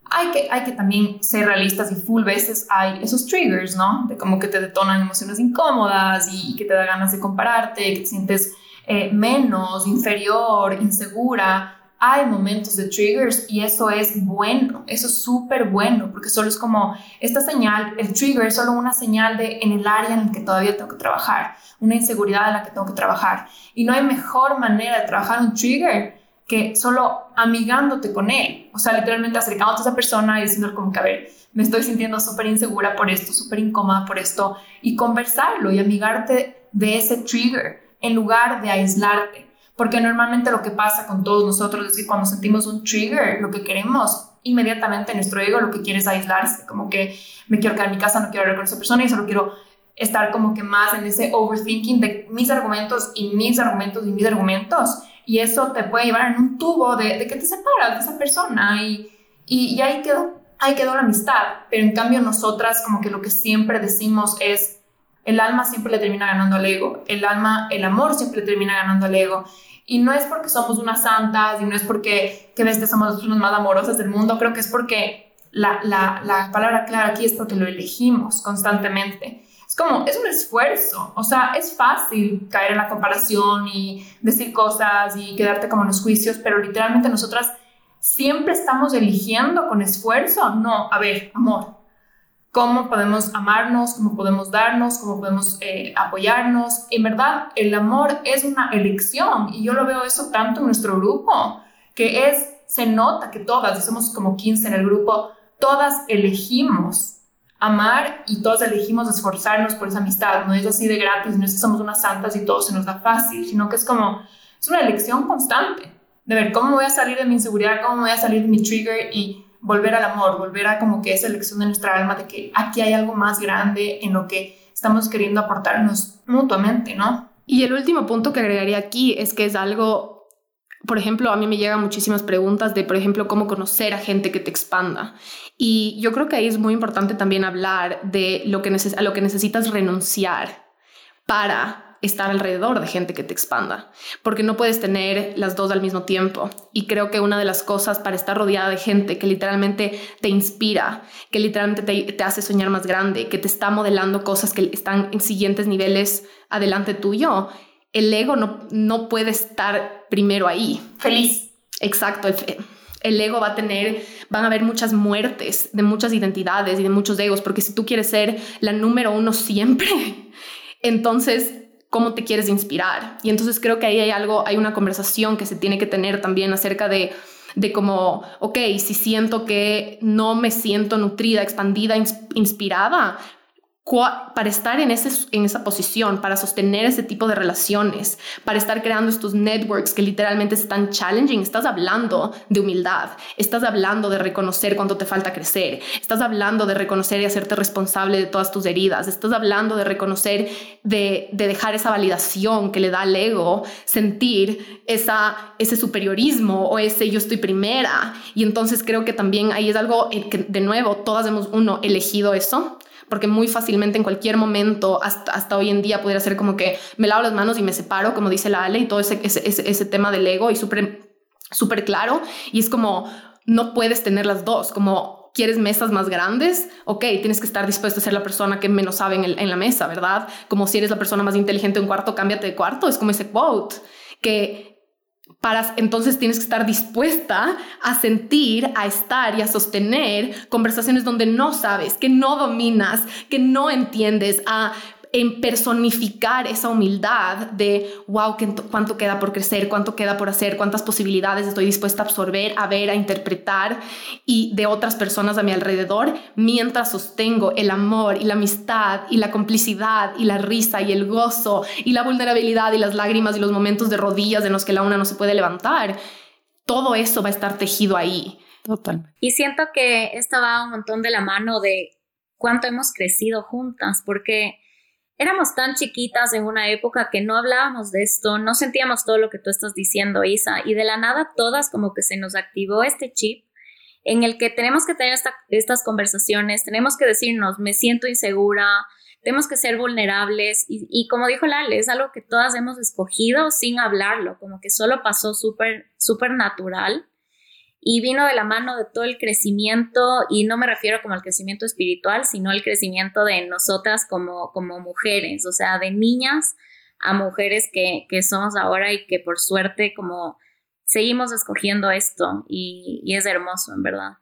hay que, hay que también ser realistas y full veces hay esos triggers, ¿no? De como que te detonan emociones incómodas y, que te da ganas de compararte, que te sientes eh, menos, inferior, insegura hay momentos de triggers y eso es bueno, eso es súper bueno, porque solo es como esta señal, el trigger es solo una señal de en el área en el que todavía tengo que trabajar, una inseguridad en la que tengo que trabajar. Y no hay mejor manera de trabajar un trigger que solo amigándote con él, o sea, literalmente acercándote a esa persona y diciéndole como que, a ver, me estoy sintiendo súper insegura por esto, súper incómoda por esto, y conversarlo y amigarte de ese trigger en lugar de aislarte porque normalmente lo que pasa con todos nosotros es que cuando sentimos un trigger, lo que queremos inmediatamente nuestro ego lo que quiere es aislarse, como que me quiero quedar en mi casa, no quiero hablar con esa persona y solo quiero estar como que más en ese overthinking de mis argumentos y mis argumentos y mis argumentos. Y eso te puede llevar en un tubo de, de que te separas de esa persona y, y, y, ahí, quedó, ahí quedó la amistad. Pero en cambio nosotras como que lo que siempre decimos es, el alma siempre le termina ganando al ego, el alma, el amor siempre le termina ganando al ego. Y no es porque somos unas santas y no es porque que ves somos las más amorosas del mundo, creo que es porque la, la, la palabra clara aquí es porque lo elegimos constantemente. Es como, es un esfuerzo, o sea, es fácil caer en la comparación y decir cosas y quedarte como en los juicios, pero literalmente nosotras siempre estamos eligiendo con esfuerzo. No, a ver, amor, cómo podemos amarnos, cómo podemos darnos, cómo podemos eh, apoyarnos. En verdad, el amor es una elección y yo lo veo eso tanto en nuestro grupo, que es, se nota que todas, somos como 15 en el grupo, todas elegimos amar y todas elegimos esforzarnos por esa amistad. No es así de gratis, no es que somos unas santas y todo se nos da fácil, sino que es como, es una elección constante de ver cómo voy a salir de mi inseguridad, cómo voy a salir de mi trigger y volver al amor, volver a como que esa elección de nuestra alma de que aquí hay algo más grande en lo que estamos queriendo aportarnos mutuamente, ¿no? Y el último punto que agregaría aquí es que es algo, por ejemplo, a mí me llegan muchísimas preguntas de, por ejemplo, cómo conocer a gente que te expanda. Y yo creo que ahí es muy importante también hablar de lo que, a lo que necesitas renunciar para estar alrededor de gente que te expanda, porque no puedes tener las dos al mismo tiempo. Y creo que una de las cosas para estar rodeada de gente que literalmente te inspira, que literalmente te, hace soñar más grande, que te está modelando cosas que están en siguientes niveles adelante tuyo, el ego no, no puede estar primero ahí. Feliz. Exacto. El, el ego va a tener, van a haber muchas muertes de muchas identidades y de muchos egos, porque si tú quieres ser la número uno siempre, entonces cómo te quieres inspirar. Y entonces creo que ahí hay algo, hay una conversación que se tiene que tener también acerca de de como, ok, si siento que no me siento nutrida, expandida, inspirada, para estar en, ese, en esa posición, para sostener ese tipo de relaciones, para estar creando estos networks que literalmente están challenging, estás hablando de humildad, estás hablando de reconocer cuánto te falta crecer, estás hablando de reconocer y hacerte responsable de todas tus heridas, estás hablando de reconocer, de, de dejar esa validación que le da al ego, sentir esa, ese superiorismo o ese yo estoy primera. Y entonces creo que también ahí es algo que, de nuevo, todas hemos, uno, elegido eso porque muy fácilmente en cualquier momento, hasta, hasta hoy en día, pudiera ser como que me lavo las manos y me separo, como dice la Ale, y todo ese, ese, ese, tema del ego y súper súper claro, y es como, no puedes tener las dos, como quieres mesas más grandes, ok, tienes que estar dispuesto a ser la persona que menos sabe en, en la mesa, ¿verdad? Como si eres la persona más inteligente en un cuarto, cámbiate de cuarto, es como ese quote, que entonces tienes que estar dispuesta a sentir, a estar y a sostener conversaciones donde no sabes, que no dominas, que no entiendes, a en personificar esa humildad de, wow, cuánto queda por crecer, cuánto queda por hacer, cuántas posibilidades estoy dispuesta a absorber, a ver, a interpretar y de otras personas a mi alrededor, mientras sostengo el amor y la amistad y la complicidad y la risa y el gozo y la vulnerabilidad y las lágrimas y los momentos de rodillas en los que la una no se puede levantar. Todo eso va a estar tejido ahí. Total. Y siento que esto va un montón de la mano de cuánto hemos crecido juntas, porque éramos tan chiquitas en una época que no hablábamos de esto, no sentíamos todo lo que tú estás diciendo, Isa, y de la nada todas como que se nos activó este chip en el que tenemos que tener estas conversaciones, tenemos que decirnos, me siento insegura, tenemos que ser vulnerables y, y como dijo Lale, es algo que todas hemos escogido sin hablarlo, como que solo pasó súper, súper natural y vino de la mano de todo el crecimiento, y no me refiero como al crecimiento espiritual, sino al crecimiento de nosotras como, como mujeres, o sea, de niñas a mujeres que, que somos ahora y que por suerte como seguimos escogiendo esto y, y es hermoso, en verdad.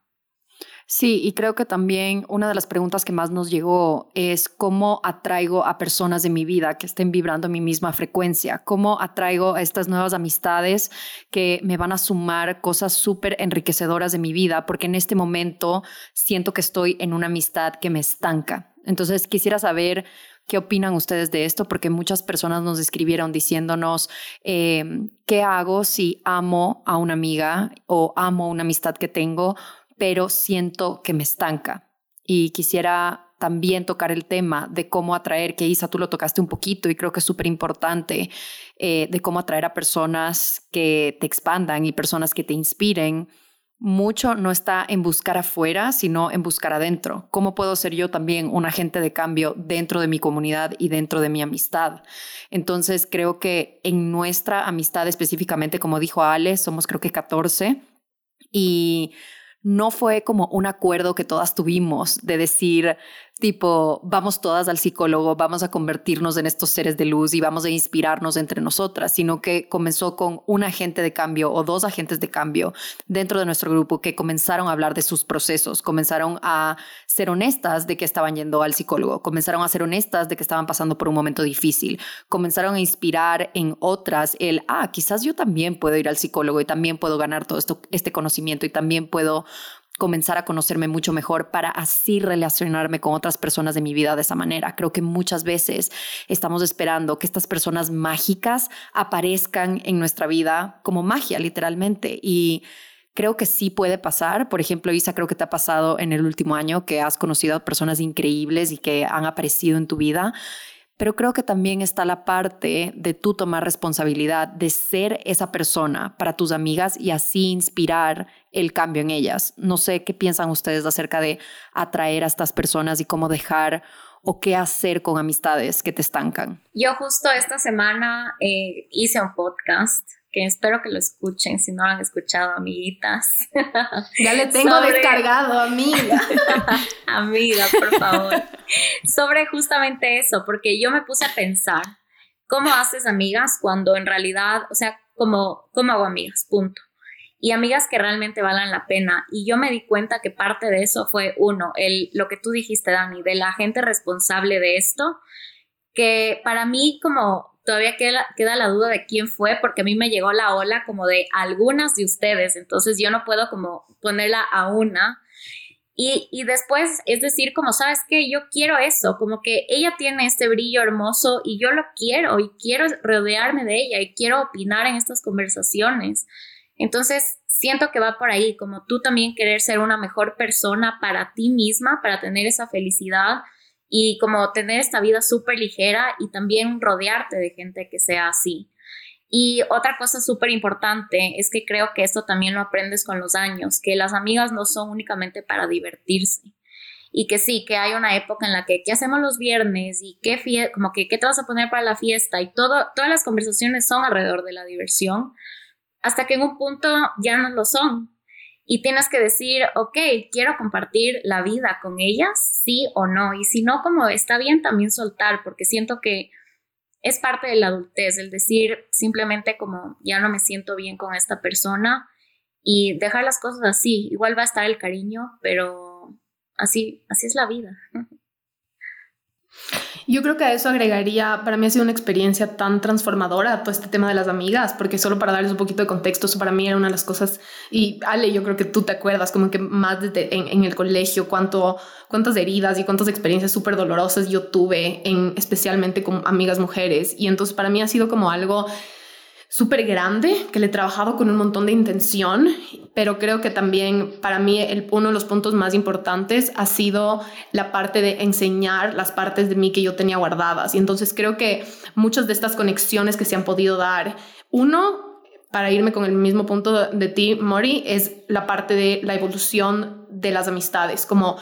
Sí, y creo que también una de las preguntas que más nos llegó es cómo atraigo a personas de mi vida que estén vibrando mi misma frecuencia, cómo atraigo a estas nuevas amistades que me van a sumar cosas súper enriquecedoras de mi vida, porque en este momento siento que estoy en una amistad que me estanca. Entonces quisiera saber ¿Qué opinan ustedes de esto? Porque muchas personas nos escribieron diciéndonos, em, ¿qué hago si amo a una amiga o amo una amistad que tengo, pero siento que me estanca. Y quisiera también tocar el tema de cómo atraer, que Isa, tú lo tocaste un poquito y creo que es súper importante, eh, de cómo atraer a personas que te expandan y personas que te inspiren. Mucho no está en buscar afuera, sino en buscar adentro. ¿Cómo puedo ser yo también un agente de cambio dentro de mi comunidad y dentro de mi amistad? Entonces, creo que en nuestra amistad específicamente, como dijo Ale, somos creo que 14 y no fue como un acuerdo que todas tuvimos de decir, tipo, vamos todas al psicólogo, vamos a convertirnos en estos seres de luz y vamos a inspirarnos entre nosotras, sino que comenzó con un agente de cambio o dos agentes de cambio dentro de nuestro grupo que comenzaron a hablar de sus procesos, comenzaron a ser honestas de que estaban yendo al psicólogo, comenzaron a ser honestas de que estaban pasando por un momento difícil, comenzaron a inspirar en otras el, ah, quizás yo también puedo ir al psicólogo y también puedo ganar todo esto, este conocimiento y también puedo comenzar a conocerme mucho mejor para así relacionarme con otras personas de mi vida de esa manera. Creo que muchas veces estamos esperando que estas personas mágicas aparezcan en nuestra vida como magia, literalmente. Y creo que sí puede pasar. Por ejemplo, Isa, creo que te ha pasado en el último año que has conocido a personas increíbles y que han aparecido en tu vida pero creo que también está la parte de tú tomar responsabilidad de ser esa persona para tus amigas y así inspirar el cambio en ellas. No sé qué piensan ustedes acerca de atraer a estas personas y cómo dejar o qué hacer con amistades que te estancan? Yo justo esta semana eh, hice un podcast que espero que lo escuchen, si no lo han escuchado, amiguitas. Ya le tengo descargado, amiga. amiga, por favor. Sobre justamente eso, porque yo me puse a pensar, ¿cómo haces amigas cuando en realidad, o sea, cómo, cómo hago amigas? Punto. Y amigas que realmente valen la pena. Y yo me di cuenta que parte de eso fue, uno, el, lo que tú dijiste, Dani, de la gente responsable de esto, que para mí como todavía queda, queda, la duda de quién fue, porque a mí me llegó la ola como de algunas de ustedes, entonces yo no puedo como ponerla a una. Y, y después, es decir, como sabes que yo quiero eso, como que ella tiene este brillo hermoso y yo lo quiero y quiero rodearme de ella y quiero opinar en estas conversaciones. Entonces, siento que va por ahí, como tú también querer ser una mejor persona para ti misma, para tener esa felicidad y como tener esta vida súper ligera y también rodearte de gente que sea así. Y otra cosa súper importante es que creo que esto también lo aprendes con los años, que las amigas no son únicamente para divertirse. Y que sí, que hay una época en la que, ¿qué hacemos los viernes? Y qué, como que, ¿qué te vas a poner para la fiesta? Y todo, todas las conversaciones son alrededor de la diversión, hasta que en un punto ya no lo son y tienes que decir, ok, quiero compartir la vida con ellas, sí o no. Y si no, como está bien también soltar, porque siento que es parte de la adultez, el decir simplemente como ya no me siento bien con esta persona y dejar las cosas así. Igual va a estar el cariño, pero así, así es la vida. Yo creo que a eso agregaría, para mí ha sido una experiencia tan transformadora todo este tema de las amigas, porque solo para darles un poquito de contexto, para mí era una de las cosas, y Ale, yo creo que tú te acuerdas como que más desde en, el colegio, cuánto, cuántas heridas y cuántas experiencias súper dolorosas yo tuve, en, especialmente con amigas mujeres, y entonces para mí ha sido como algo súper grande, que le he trabajado con un montón de intención, pero creo que también para mí uno de los puntos más importantes ha sido la parte de enseñar las partes de mí que yo tenía guardadas. Y entonces creo que muchas de estas conexiones que se han podido dar, uno, para irme con el mismo punto de, ti, Mori, es la parte de la evolución de las amistades, como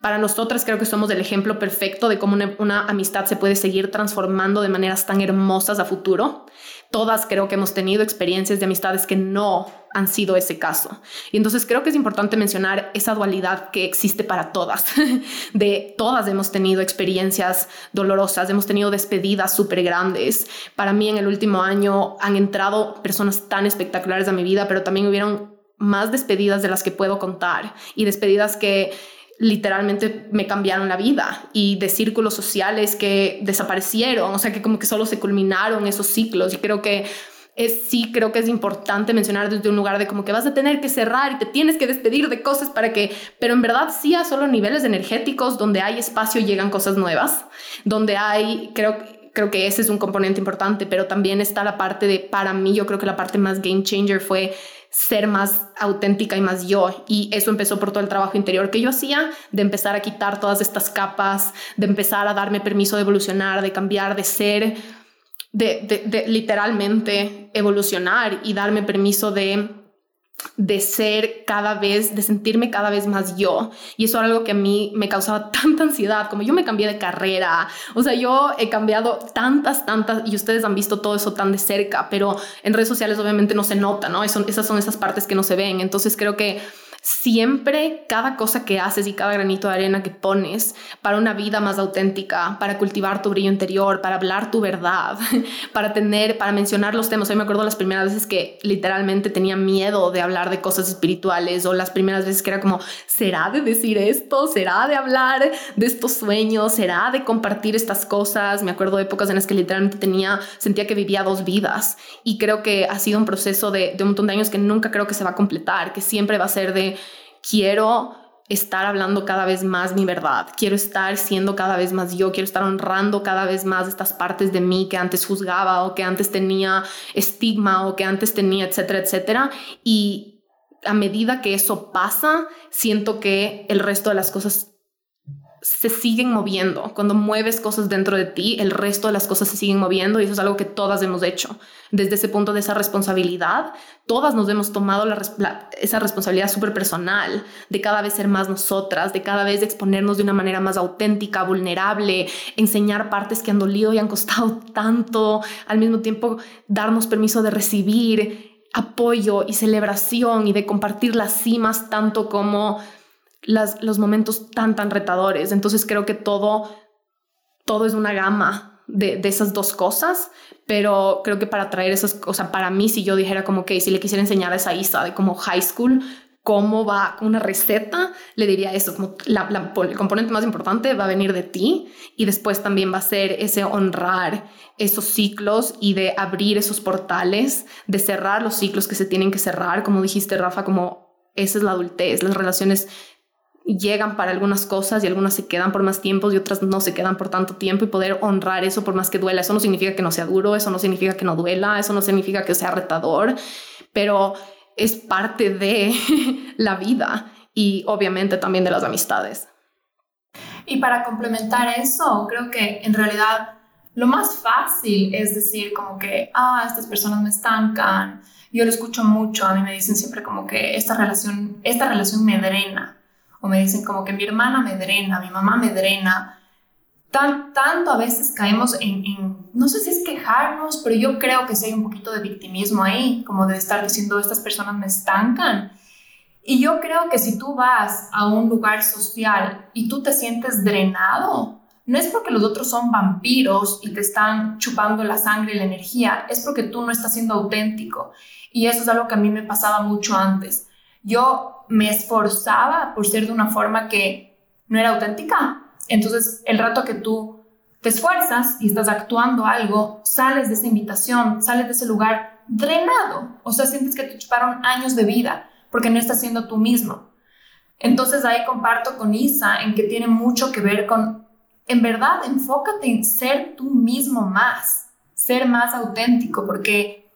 para nosotras creo que somos el ejemplo perfecto de cómo una, amistad se puede seguir transformando de maneras tan hermosas a futuro todas creo que hemos tenido experiencias de amistades que no han sido ese caso. Y entonces creo que es importante mencionar esa dualidad que existe para todas. De todas hemos tenido experiencias dolorosas, hemos tenido despedidas súper grandes. Para mí en el último año han entrado personas tan espectaculares a mi vida, pero también hubieron más despedidas de las que puedo contar y despedidas que literalmente me cambiaron la vida y de círculos sociales que desaparecieron, o sea que como que solo se culminaron esos ciclos. Y creo que es, sí creo que es importante mencionar desde un lugar de como que vas a tener que cerrar y te tienes que despedir de cosas para que, pero en verdad sí a solo niveles energéticos donde hay espacio llegan cosas nuevas, donde hay, creo creo que ese es un componente importante, pero también está la parte de, para mí, yo creo que la parte más game changer fue ser más auténtica y más yo. Y eso empezó por todo el trabajo interior que yo hacía, de empezar a quitar todas estas capas, de empezar a darme permiso de evolucionar, de cambiar, de ser, de, de literalmente evolucionar y darme permiso de de ser cada vez, de sentirme cada vez más yo. Y eso era algo que a mí me causaba tanta ansiedad, como yo me cambié de carrera, o sea, yo he cambiado tantas, tantas, y ustedes han visto todo eso tan de cerca, pero en redes sociales obviamente no se nota, ¿no? esas son esas partes que no se ven. Entonces creo que siempre cada cosa que haces y cada granito de arena que pones para una vida más auténtica, para cultivar tu brillo interior, para hablar tu verdad, para tener, para mencionar los temas. Hoy me acuerdo las primeras veces que literalmente tenía miedo de hablar de cosas espirituales o las primeras veces que era como, ¿será de decir esto? ¿Será de hablar de estos sueños? ¿Será de compartir estas cosas? Me acuerdo de épocas en las que literalmente tenía, sentía que vivía dos vidas y creo que ha sido un proceso de, de un montón de años que nunca creo que se va a completar, que siempre va a ser de quiero estar hablando cada vez más mi verdad, quiero estar siendo cada vez más yo, quiero estar honrando cada vez más estas partes de mí que antes juzgaba o que antes tenía estigma o que antes tenía, etcétera, etcétera. Y a medida que eso pasa, siento que el resto de las cosas se siguen moviendo. Cuando mueves cosas dentro de ti, el resto de las cosas se siguen moviendo y eso es algo que todas hemos hecho. Desde ese punto de esa responsabilidad, todas nos hemos tomado esa responsabilidad súper personal de cada vez ser más nosotras, de cada vez exponernos de una manera más auténtica, vulnerable, enseñar partes que han dolido y han costado tanto, al mismo tiempo darnos permiso de recibir apoyo y celebración y de compartir las cimas tanto como los momentos tan, tan retadores. Entonces creo que todo, todo es una gama de, esas dos cosas, pero creo que para traer esas cosas, para mí, si yo dijera como que si le quisiera enseñar a esa Isa de como high school, cómo va una receta, le diría eso, el componente más importante va a venir de ti y después también va a ser ese honrar esos ciclos y de abrir esos portales, de cerrar los ciclos que se tienen que cerrar, como dijiste Rafa, como esa es la adultez, las relaciones llegan para algunas cosas y algunas se quedan por más tiempo y otras no se quedan por tanto tiempo y poder honrar eso por más que duela. Eso no significa que no sea duro, eso no significa que no duela, eso no significa que sea retador, pero es parte de la vida y obviamente también de las amistades. Y para complementar eso, creo que en realidad lo más fácil es decir como que, ah, estas personas me estancan. Yo lo escucho mucho, a mí me dicen siempre como que esta relación, esta relación me drena o me dicen como que mi hermana me drena, mi mamá me drena. Tan, tanto a veces caemos en, en, no sé si es quejarnos, pero yo creo que sí hay un poquito de victimismo ahí, como de estar diciendo estas personas me estancan. Y yo creo que si tú vas a un lugar social y tú te sientes drenado, no es porque los otros son vampiros y te están chupando la sangre y la energía, es porque tú no estás siendo auténtico. Y eso es algo que a mí me pasaba mucho antes. Yo me esforzaba por ser de una forma que no era auténtica. Entonces, el rato que tú te esfuerzas y estás actuando algo, sales de esa invitación, sales de ese lugar drenado. O sea, sientes que te chuparon años de vida porque no estás siendo tú mismo. Entonces ahí comparto con Isa en que tiene mucho que ver con, en verdad, enfócate en ser tú mismo más, ser más auténtico, porque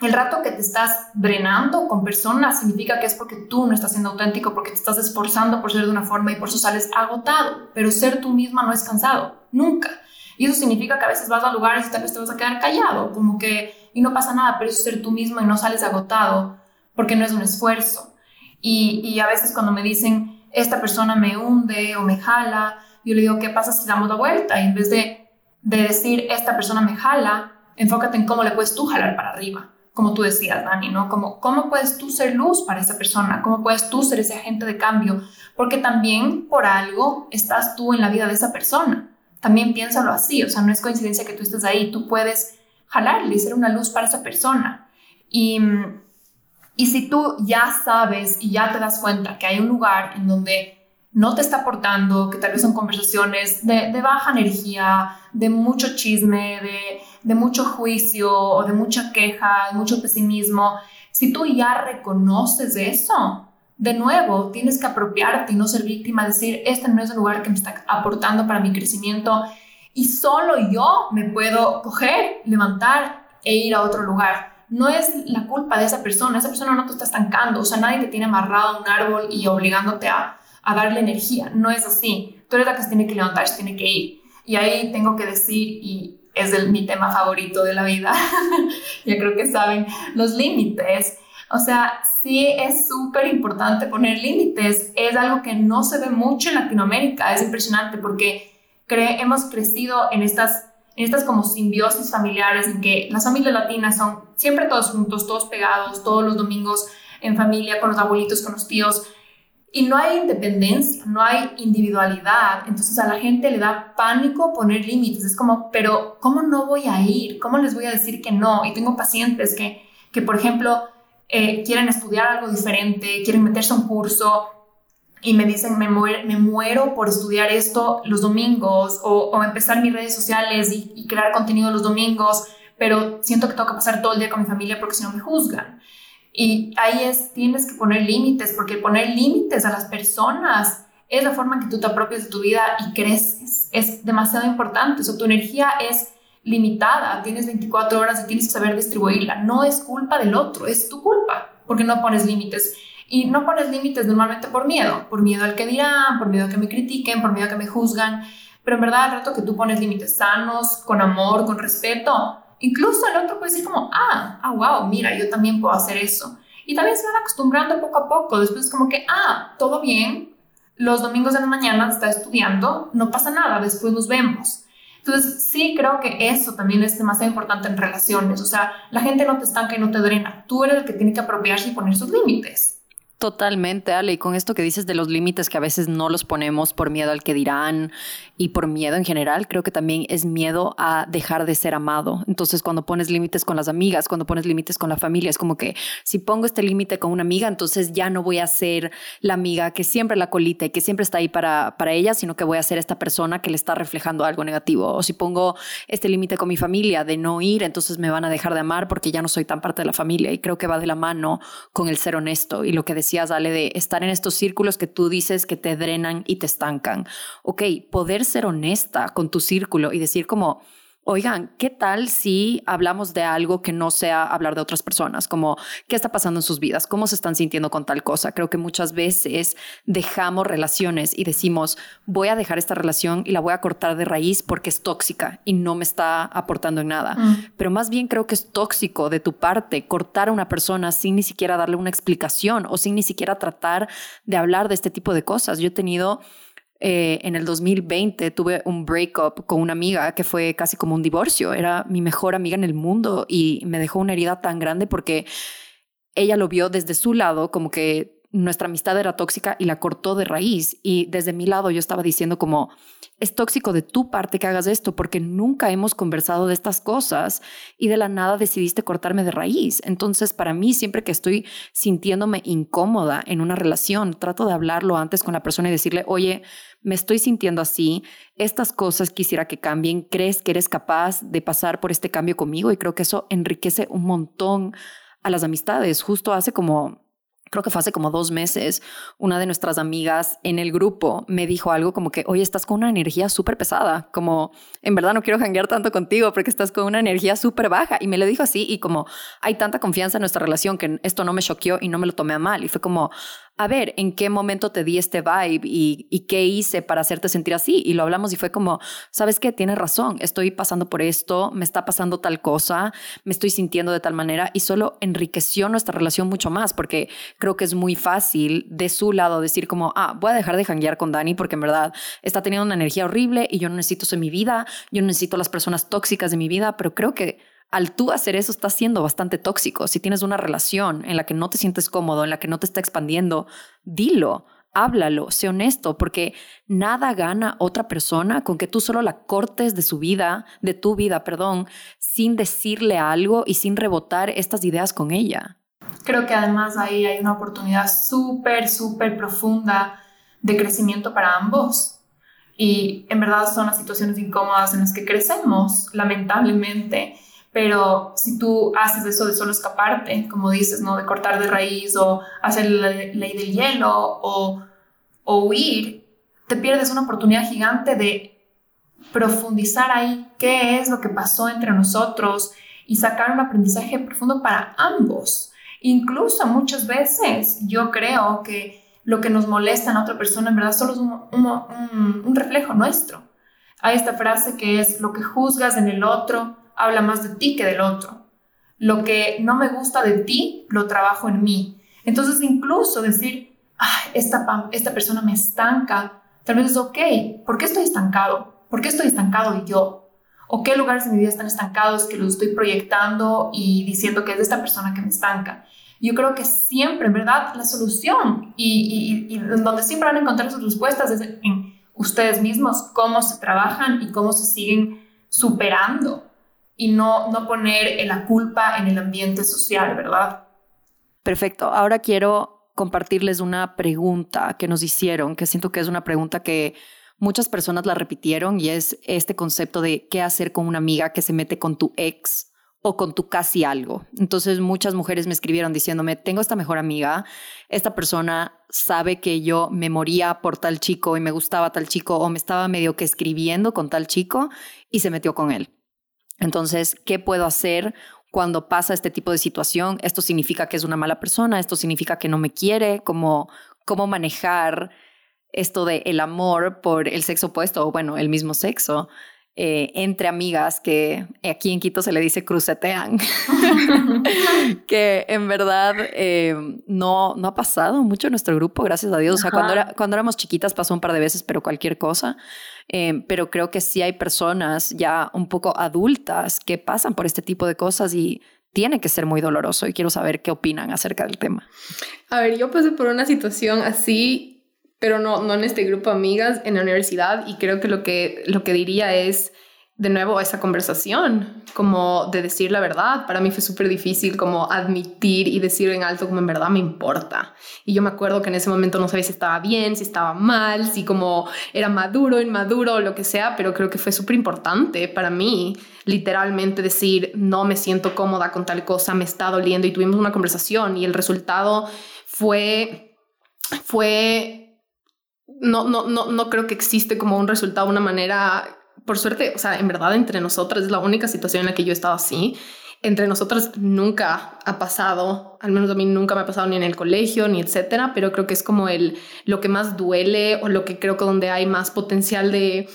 el rato que te estás drenando con personas significa que es porque tú no estás siendo auténtico, porque te estás esforzando por ser de una forma y por eso sales agotado. Pero ser tú misma no es cansado, nunca. Y eso significa que a veces vas a lugares y tal vez te vas a quedar callado, como que, y no pasa nada, pero eso es ser tú mismo y no sales agotado, porque no es un esfuerzo. Y, a veces cuando me dicen, esta persona me hunde o me jala, yo le digo, ¿qué pasa si damos la vuelta? Y en vez de, de decir, esta persona me jala, enfócate en cómo le puedes tú jalar para arriba como tú decías, Dani, ¿no? Como, ¿Cómo puedes tú ser luz para esa persona? ¿Cómo puedes tú ser ese agente de cambio? Porque también por algo estás tú en la vida de esa persona. También piénsalo así, o sea, no es coincidencia que tú estés ahí, tú puedes jalarle y ser una luz para esa persona. Y, y si tú ya sabes y ya te das cuenta que hay un lugar en donde no te está aportando, que tal vez son conversaciones de, de baja energía, de mucho chisme, de de mucho juicio o de mucha queja, de mucho pesimismo, si tú ya reconoces eso, de nuevo, tienes que apropiarte y no ser víctima, decir, este no es el lugar que me está aportando para mi crecimiento y solo yo me puedo coger, levantar e ir a otro lugar. No es la culpa de esa persona, esa persona no te está estancando, o sea, nadie te tiene amarrado a un árbol y obligándote a, a darle energía, no es así. Tú eres la que se tiene que levantar, se tiene que ir. Y ahí tengo que decir, y es el, mi tema favorito de la vida. Yo creo que saben los límites. O sea, sí es súper importante poner límites. Es algo que no se ve mucho en Latinoamérica. Es impresionante porque hemos crecido en estas, en estas como simbiosis familiares en que las familias latinas son siempre todos juntos, todos pegados, todos los domingos en familia, con los abuelitos, con los tíos y no hay independencia, no hay individualidad. Entonces a la gente le da pánico poner límites. Es como, pero ¿cómo no voy a ir? ¿Cómo les voy a decir que no? Y tengo pacientes que, que por ejemplo, eh, quieren estudiar algo diferente, quieren meterse a un curso y me dicen, me, me muero por estudiar esto los domingos o, o empezar mis redes sociales y, y crear contenido los domingos, pero siento que tengo que pasar todo el día con mi familia porque si no me juzgan. Y ahí es, tienes que poner límites, porque poner límites a las personas es la forma en que tú te apropias de tu vida y creces. Es demasiado importante. O sea, tu energía es limitada, tienes 24 horas y tienes que saber distribuirla. No es culpa del otro, es tu culpa, porque no pones límites. Y no pones límites normalmente por miedo, por miedo al que dirán, por miedo a que me critiquen, por miedo a que me juzgan. Pero en verdad, al rato que tú pones límites sanos, con amor, con respeto, incluso el otro puede decir como, ah, ah, wow, mira, yo también puedo hacer eso. Y también se van acostumbrando poco a poco. Después como que, ah, todo bien, los domingos de la mañana está estudiando, no pasa nada, después nos vemos. Entonces, sí creo que eso también es demasiado importante en relaciones. O sea, la gente no te estanca y no te drena. Tú eres el que tiene que apropiarse y poner sus límites. Totalmente, Ale. Y con esto que dices de los límites que a veces no los ponemos por miedo al que dirán y por miedo en general, creo que también es miedo a dejar de ser amado. Entonces, cuando pones límites con las amigas, cuando pones límites con la familia, es como que si pongo este límite con una amiga, entonces ya no voy a ser la amiga que siempre la colita y que siempre está ahí para, para ella, sino que voy a ser esta persona que le está reflejando algo negativo. O si pongo este límite con mi familia de no ir, entonces me van a dejar de amar porque ya no soy tan parte de la familia. Y creo que va de la mano con el ser honesto y lo que decía decías, de estar en estos círculos que tú dices que te drenan y te estancan. Ok, poder ser honesta con tu círculo y decir como, Oigan, ¿qué tal si hablamos de algo que no sea hablar de otras personas? Como, ¿qué está pasando en sus vidas? ¿Cómo se están sintiendo con tal cosa? Creo que muchas veces dejamos relaciones y decimos, voy a dejar esta relación y la voy a cortar de raíz porque es tóxica y no me está aportando en nada. Mm. Pero más bien creo que es tóxico de tu parte cortar a una persona sin ni siquiera darle una explicación o sin ni siquiera tratar de hablar de este tipo de cosas. Yo he tenido eh, en el 2020 tuve un breakup con una amiga que fue casi como un divorcio. Era mi mejor amiga en el mundo y me dejó una herida tan grande porque ella lo vio desde su lado como que nuestra amistad era tóxica y la cortó de raíz. Y desde mi lado yo estaba diciendo como, es tóxico de tu parte que hagas esto porque nunca hemos conversado de estas cosas y de la nada decidiste cortarme de raíz. Entonces, para mí, siempre que estoy sintiéndome incómoda en una relación, trato de hablarlo antes con la persona y decirle, oye, me estoy sintiendo así, estas cosas quisiera que cambien, crees que eres capaz de pasar por este cambio conmigo y creo que eso enriquece un montón a las amistades. Justo hace como creo que fue hace como dos meses, una de nuestras amigas en el grupo me dijo algo como que, oye, estás con una energía súper pesada, como, en verdad no quiero janguear tanto contigo porque estás con una energía súper baja. Y me lo dijo así y como, hay tanta confianza en nuestra relación que esto no me choqueó y no me lo tomé a mal. Y fue como, a ver, ¿en qué momento te di este vibe y, qué hice para hacerte sentir así? Y lo hablamos y fue como, ¿sabes qué? Tienes razón, estoy pasando por esto, me está pasando tal cosa, me estoy sintiendo de tal manera y solo enriqueció nuestra relación mucho más porque creo que es muy fácil de su lado decir como, ah, voy a dejar de janguear con Dani porque en verdad está teniendo una energía horrible y yo no necesito eso en mi vida, yo no necesito las personas tóxicas de mi vida, pero creo que al tú hacer eso estás siendo bastante tóxico. Si tienes una relación en la que no te sientes cómodo, en la que no te está expandiendo, dilo, háblalo, sé honesto, porque nada gana otra persona con que tú solo la cortes de su vida, de tu vida, perdón, sin decirle algo y sin rebotar estas ideas con ella. Creo que además ahí hay una oportunidad súper, súper profunda de crecimiento para ambos. Y en verdad son las situaciones incómodas en las que crecemos, lamentablemente. Pero si tú haces eso de solo escaparte, como dices, ¿no? De cortar de raíz o hacer la ley del hielo o, o huir, te pierdes una oportunidad gigante de profundizar ahí qué es lo que pasó entre nosotros y sacar un aprendizaje profundo para ambos. Incluso muchas veces yo creo que lo que nos molesta en otra persona en verdad solo es un, un, un reflejo nuestro. Hay esta frase que es lo que juzgas en el otro habla más de ti que del otro. Lo que no me gusta de ti, lo trabajo en mí. Entonces, incluso decir, esta, esta persona me estanca, tal vez es ok. ¿Por qué estoy estancado? ¿Por qué estoy estancado y yo? ¿O qué lugares de mi vida están estancados que los estoy proyectando y diciendo que es de esta persona que me estanca? Yo creo que siempre, en verdad, la solución y, y, y donde siempre van a encontrar sus respuestas es en ustedes mismos, cómo se trabajan y cómo se siguen superando y no, no poner la culpa en el ambiente social, ¿verdad? Perfecto. Ahora quiero compartirles una pregunta que nos hicieron, que siento que es una pregunta que muchas personas la repitieron y es este concepto de qué hacer con una amiga que se mete con tu ex o con tu casi algo. Entonces muchas mujeres me escribieron diciéndome, tengo esta mejor amiga, esta persona sabe que yo me moría por tal chico y me gustaba tal chico o me estaba medio que escribiendo con tal chico y se metió con él. Entonces, ¿qué puedo hacer? cuando pasa este tipo de situación, esto significa que es una mala persona, esto significa que no me quiere, como cómo manejar esto de el amor por el sexo opuesto o bueno, el mismo sexo eh, entre amigas que aquí en Quito se le dice crucetean, que en verdad eh, no, no ha pasado mucho en nuestro grupo, gracias a Dios. O sea, cuando, era, cuando éramos chiquitas pasó un par de veces, pero cualquier cosa. Eh, pero creo que sí hay personas ya un poco adultas que pasan por este tipo de cosas y tiene que ser muy doloroso y quiero saber qué opinan acerca del tema. A ver, yo pasé por una situación así pero no, no en este grupo de amigas, en la universidad, y creo que lo que, lo que diría es, de nuevo, esa conversación, como de decir la verdad. Para mí fue súper difícil como admitir y decir en alto como en verdad me importa. Y yo me acuerdo que en ese momento no sabía si estaba bien, si estaba mal, si como era maduro, inmaduro, lo que sea, pero creo que fue súper importante para mí literalmente decir no me siento cómoda con tal cosa, me está doliendo y tuvimos una conversación y el resultado fue fue no, no, no, no creo que existe como un resultado, una manera, por suerte, o sea, en verdad entre nosotras es la única situación en la que yo he estado así. Entre nosotras nunca ha pasado, al menos a mí nunca me ha pasado ni en el colegio ni etcétera, pero creo que es como el lo que más duele o lo que creo que donde hay más potencial de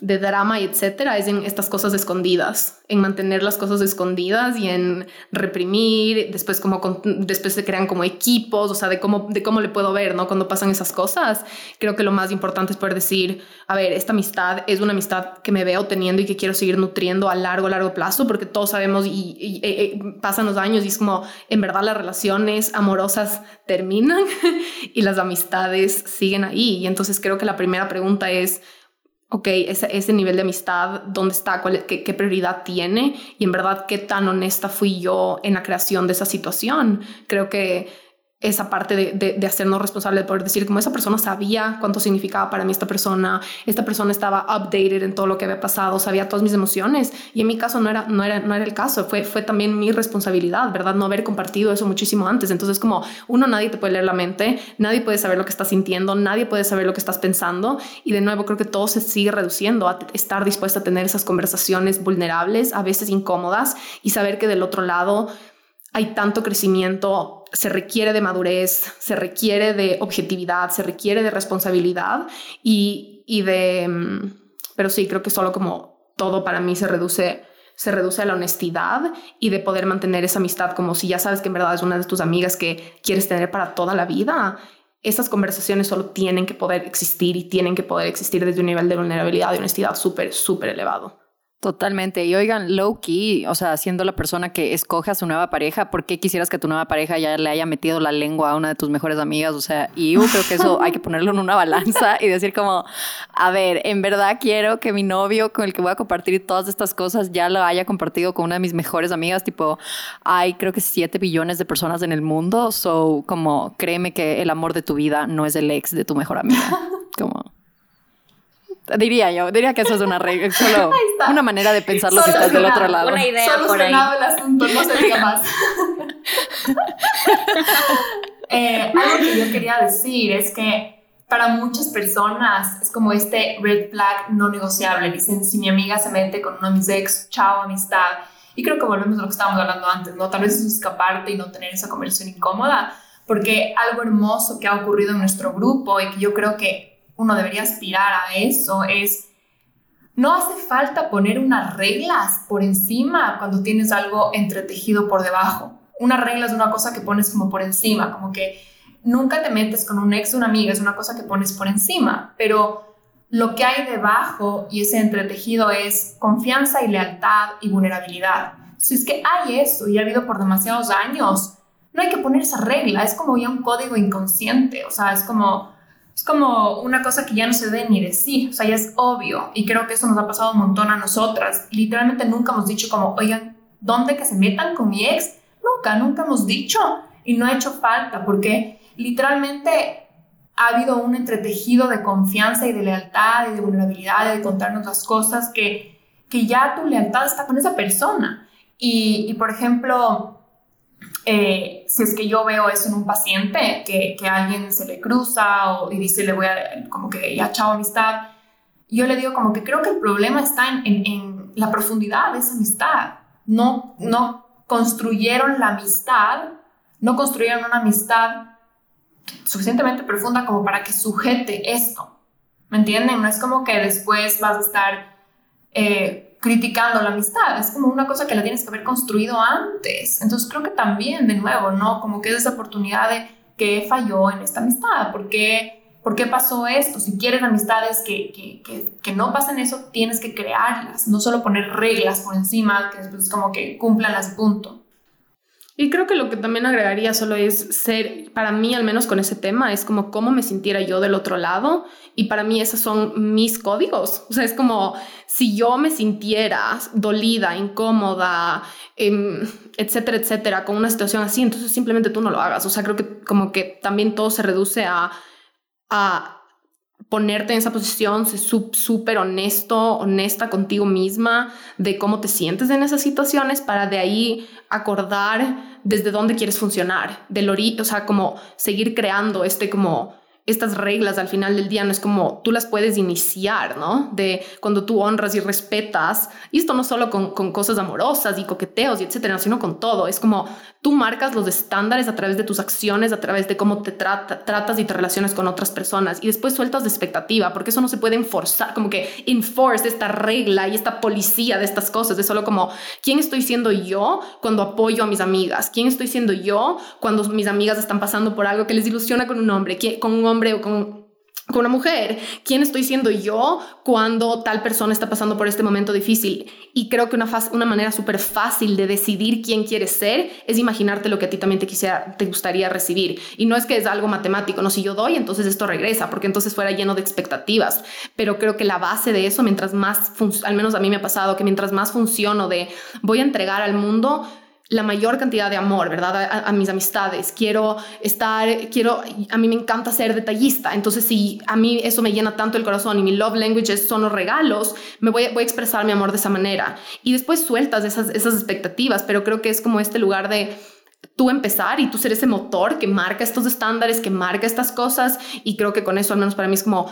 de drama y etcétera es en estas cosas escondidas, en mantener las cosas escondidas y en reprimir, después como después se crean como equipos, o sea, de cómo de cómo le puedo ver, ¿no? Cuando pasan esas cosas, creo que lo más importante es poder decir, a ver, esta amistad es una amistad que me veo teniendo y que quiero seguir nutriendo a largo largo plazo, porque todos sabemos y, eh, eh, pasan los años y es como en verdad las relaciones amorosas terminan y las amistades siguen ahí, y entonces creo que la primera pregunta es ok, ese, nivel de amistad, ¿dónde está? Cuál, qué, qué, prioridad tiene? Y en verdad, ¿qué tan honesta fui yo en la creación de esa situación? Creo que esa parte de, de, hacernos responsables, de poder decir como esa persona sabía cuánto significaba para mí esta persona, esta persona estaba updated en todo lo que había pasado, sabía todas mis emociones y en mi caso no era, no era, no era el caso, fue, fue también mi responsabilidad, ¿verdad? No haber compartido eso muchísimo antes. Entonces como uno, nadie te puede leer la mente, nadie puede saber lo que estás sintiendo, nadie puede saber lo que estás pensando y de nuevo creo que todo se sigue reduciendo a estar dispuesta a tener esas conversaciones vulnerables, a veces incómodas y saber que del otro lado hay tanto crecimiento, se requiere de madurez, se requiere de objetividad, se requiere de responsabilidad y, y de... Mm, pero sí, creo que solo como todo para mí se reduce se reduce a la honestidad y de poder mantener esa amistad como si ya sabes que en verdad es una de tus amigas que quieres tener para toda la vida. Esas conversaciones solo tienen que poder existir y tienen que poder existir desde un nivel de vulnerabilidad y honestidad súper, súper elevado. Totalmente. Y oigan, low key, o sea, siendo la persona que escoge a su nueva pareja, ¿por qué quisieras que tu nueva pareja ya le haya metido la lengua a una de tus mejores amigas? O sea, y yo creo que eso hay que ponerlo en una balanza y decir como, a ver, en verdad quiero que mi novio con el que voy a compartir todas estas cosas ya lo haya compartido con una de mis mejores amigas. Tipo, hay creo que siete billones de personas en el mundo. So, como, créeme que el amor de tu vida no es el ex de tu mejor amiga. Como... Diría yo, diría que eso es una regla, solo una manera de pensar lo que estás del otro lado. Una idea Solucionado el asunto, no se diga más. eh, algo que yo quería decir es que para muchas personas es como este red flag no negociable. Dicen, si mi amiga se mete con uno de mis ex, chao, amistad. Y creo que volvemos a lo que estábamos hablando antes, ¿no? Tal vez es escaparte y no tener esa conversación incómoda, porque algo hermoso que ha ocurrido en nuestro grupo y que yo creo que uno debería aspirar a eso es, no hace falta poner unas reglas por encima cuando tienes algo entretejido por debajo. Una regla es una cosa que pones como por encima, como que nunca te metes con un ex o una amiga, es una cosa que pones por encima, pero lo que hay debajo y ese entretejido es confianza y lealtad y vulnerabilidad. Si es que hay eso y ha habido por demasiados años, no hay que poner esa regla, es como ya un código inconsciente, o sea, es como es como una cosa que ya no se debe ni decir, o sea, ya es obvio y creo que eso nos ha pasado un montón a nosotras. Literalmente nunca hemos dicho como, oigan, ¿dónde que se metan con mi ex? Nunca, nunca hemos dicho y no ha hecho falta porque literalmente ha habido un entretejido de confianza y de lealtad y de vulnerabilidad y de contarnos las cosas que, que ya tu lealtad está con esa persona. Y, y por ejemplo, eh, si es que yo veo eso en un paciente, que, que alguien se le cruza o, y dice, le voy a, como que ya chao amistad, yo le digo como que creo que el problema está en, en, en la profundidad de esa amistad, no, no construyeron la amistad, no construyeron una amistad suficientemente profunda como para que sujete esto. ¿Me entienden? No es como que después vas a estar eh, criticando la amistad, es como una cosa que la tienes que haber construido antes. Entonces creo que también, de nuevo, ¿no? Como que es esa oportunidad de que falló en esta amistad, ¿por qué, ¿por qué pasó esto? Si quieres amistades que, que, que, que, no pasen eso, tienes que crearlas, no solo poner reglas por encima que después como que cumplan las punto. Y creo que lo que también agregaría solo es ser, para mí al menos con ese tema, es como cómo me sintiera yo del otro lado. Y para mí esos son mis códigos. O sea, es como si yo me sintiera dolida, incómoda, eh, etcétera, etcétera, con una situación así, entonces simplemente tú no lo hagas. O sea, creo que como que también todo se reduce a ponerte en esa posición, ser súper honesto, honesta contigo misma de cómo te sientes en esas situaciones para de ahí acordar desde dónde quieres funcionar, del ori o sea, como seguir creando este como estas reglas al final del día no es como tú las puedes iniciar, ¿no? De cuando tú honras y respetas, y esto no solo con, con cosas amorosas y coqueteos y etcétera, sino con todo. Es como tú marcas los estándares a través de tus acciones, a través de cómo te tratas y te relacionas con otras personas, y después sueltas de expectativa, porque eso no se puede enforzar, como que enforce esta regla y esta policía de estas cosas. Es solo como quién estoy siendo yo cuando apoyo a mis amigas, quién estoy siendo yo cuando mis amigas están pasando por algo que les ilusiona con un hombre, con un hombre hombre o con, con una mujer, quién estoy siendo yo cuando tal persona está pasando por este momento difícil. Y creo que una, una manera súper fácil de decidir quién quieres ser es imaginarte lo que a ti también te, quisiera, te gustaría recibir. Y no es que es algo matemático, no, si yo doy, entonces esto regresa, porque entonces fuera lleno de expectativas. Pero creo que la base de eso, mientras más, al menos a mí me ha pasado, que mientras más funciono de voy a entregar al mundo, la mayor cantidad de amor, ¿verdad? A, mis amistades. Quiero estar, quiero, a mí me encanta ser detallista. Entonces, si a mí eso me llena tanto el corazón y mi love languages son los regalos, me voy, voy a expresar mi amor de esa manera. Y después sueltas esas, esas expectativas, pero creo que es como este lugar de tú empezar y tú ser ese motor que marca estos estándares, que marca estas cosas. Y creo que con eso, al menos para mí, es como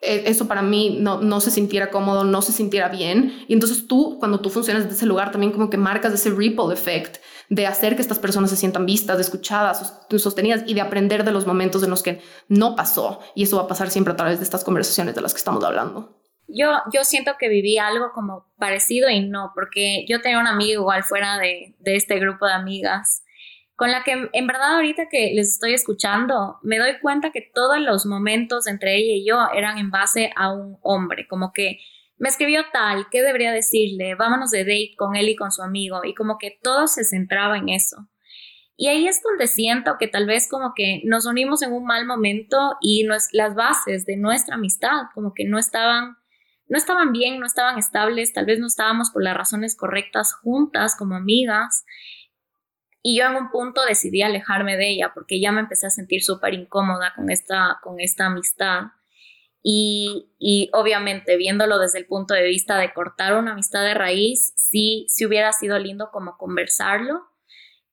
eso para mí no, no se sintiera cómodo, no se sintiera bien. Y entonces tú, cuando tú funcionas desde ese lugar, también como que marcas ese ripple effect de hacer que estas personas se sientan vistas, escuchadas, sostenidas y de aprender de los momentos en los que no pasó. Y eso va a pasar siempre a través de estas conversaciones de las que estamos hablando. Yo, yo siento que viví algo como parecido y no, porque yo tenía un amigo igual fuera de, de este grupo de amigas con la que en verdad ahorita que les estoy escuchando, me doy cuenta que todos los momentos entre ella y yo eran en base a un hombre, como que me escribió tal, ¿qué debería decirle? Vámonos de date con él y con su amigo, y como que todo se centraba en eso. Y ahí es donde siento que tal vez como que nos unimos en un mal momento y las bases de nuestra amistad como que no estaban no estaban bien, no estaban estables, tal vez no estábamos por las razones correctas juntas como amigas y yo en un punto decidí alejarme de ella porque ya me empecé a sentir súper incómoda con esta, con esta amistad. Y, y, obviamente viéndolo desde el punto de vista de cortar una amistad de raíz, sí, sí hubiera sido lindo como conversarlo,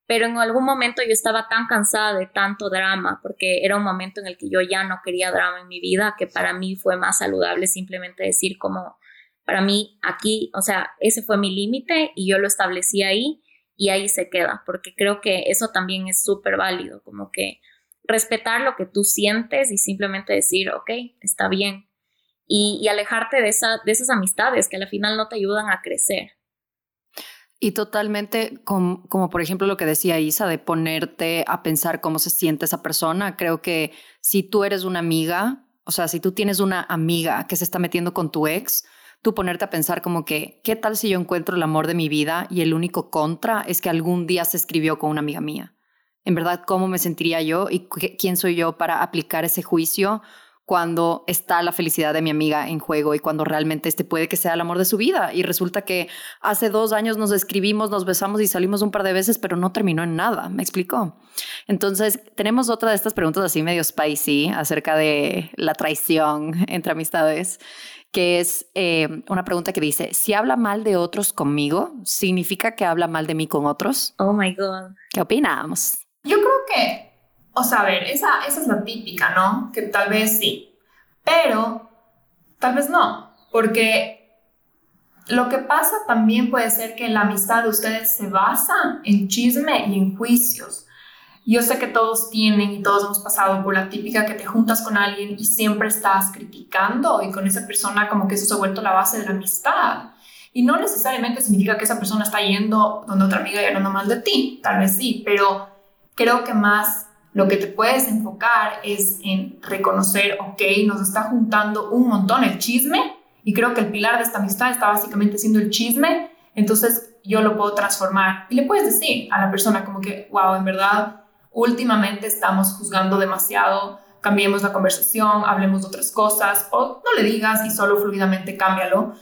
pero en algún momento yo estaba tan cansada de tanto drama, porque era un momento en el que yo ya no quería drama en mi vida, que para mí fue más saludable simplemente decir como, para mí aquí, o sea, ese fue mi límite y yo lo establecí ahí y ahí se queda, porque creo que eso también es súper válido, como que respetar lo que tú sientes y simplemente decir, ok, está bien, y, alejarte de, esa, de esas amistades que al final no te ayudan a crecer. Y totalmente, como, como, por ejemplo lo que decía Isa, de ponerte a pensar cómo se siente esa persona. Creo que si tú eres una amiga, o sea, si tú tienes una amiga que se está metiendo con tu ex, tú ponerte a pensar como que, ¿qué tal si yo encuentro el amor de mi vida y el único contra es que algún día se escribió con una amiga mía? En verdad, ¿cómo me sentiría yo y quién soy yo para aplicar ese juicio cuando está la felicidad de mi amiga en juego y cuando realmente este puede que sea el amor de su vida? Y resulta que hace dos años nos escribimos, nos besamos y salimos un par de veces, pero no terminó en nada. ¿Me explicó? Entonces, tenemos otra de estas preguntas así medio spicy acerca de la traición entre amistades que es eh, una pregunta que dice, si habla mal de otros conmigo, ¿significa que habla mal de mí con otros? Oh, my God. ¿Qué opinamos? Yo creo que, o sea, a ver, esa, esa es la típica, ¿no? Que tal vez sí, pero tal vez no, porque lo que pasa también puede ser que la amistad de ustedes se basa en chisme y en juicios. Yo sé que todos tienen y todos hemos pasado por la típica que te juntas con alguien y siempre estás criticando y con esa persona como que eso se ha vuelto la base de la amistad. Y no necesariamente significa que esa persona está yendo donde otra amiga y hablando mal de ti, tal vez sí, pero creo que más lo que te puedes enfocar es en reconocer, ok, nos está juntando un montón el chisme y creo que el pilar de esta amistad está básicamente siendo el chisme, entonces yo lo puedo transformar. Y le puedes decir a la persona como que, wow, en verdad últimamente estamos juzgando demasiado, cambiemos la conversación, hablemos de otras cosas, o no le digas y solo fluidamente cámbialo.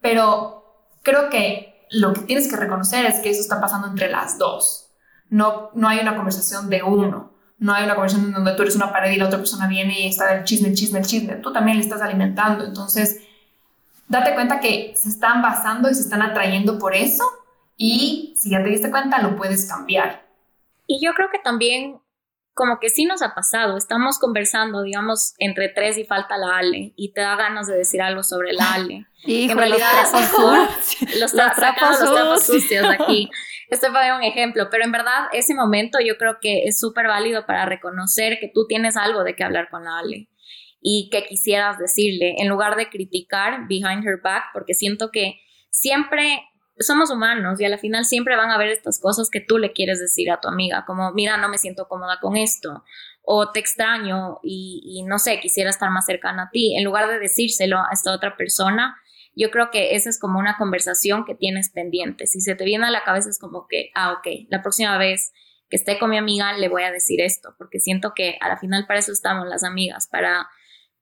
Pero creo que lo que tienes que reconocer es que eso está pasando entre las dos. No, no hay una conversación de uno. No hay una conversación donde tú eres una pared y la otra persona viene y está el chisme, el chisme, el chisme. Tú también le estás alimentando. Entonces, date cuenta que se están basando y se están atrayendo por eso. Y si ya te diste cuenta, lo puedes cambiar. Y yo creo que también como que sí nos ha pasado, estamos conversando, digamos, entre tres y falta la Ale, y te da ganas de decir algo sobre la Ale. Y en realidad los trapos, sucios aquí. Este fue un ejemplo, pero en verdad ese momento yo creo que es súper válido para reconocer que tú tienes algo de qué hablar con la Ale y que quisieras decirle, en lugar de criticar behind her back, porque siento que siempre somos humanos y a la final siempre van a haber estas cosas que tú le quieres decir a tu amiga, como, mira, no me siento cómoda con esto, o te extraño y, no sé, quisiera estar más cercana a ti, en lugar de decírselo a esta otra persona, yo creo que esa es como una conversación que tienes pendiente. Si se te viene a la cabeza es como que, ah, ok, la próxima vez que esté con mi amiga le voy a decir esto, porque siento que a la final para eso estamos las amigas, para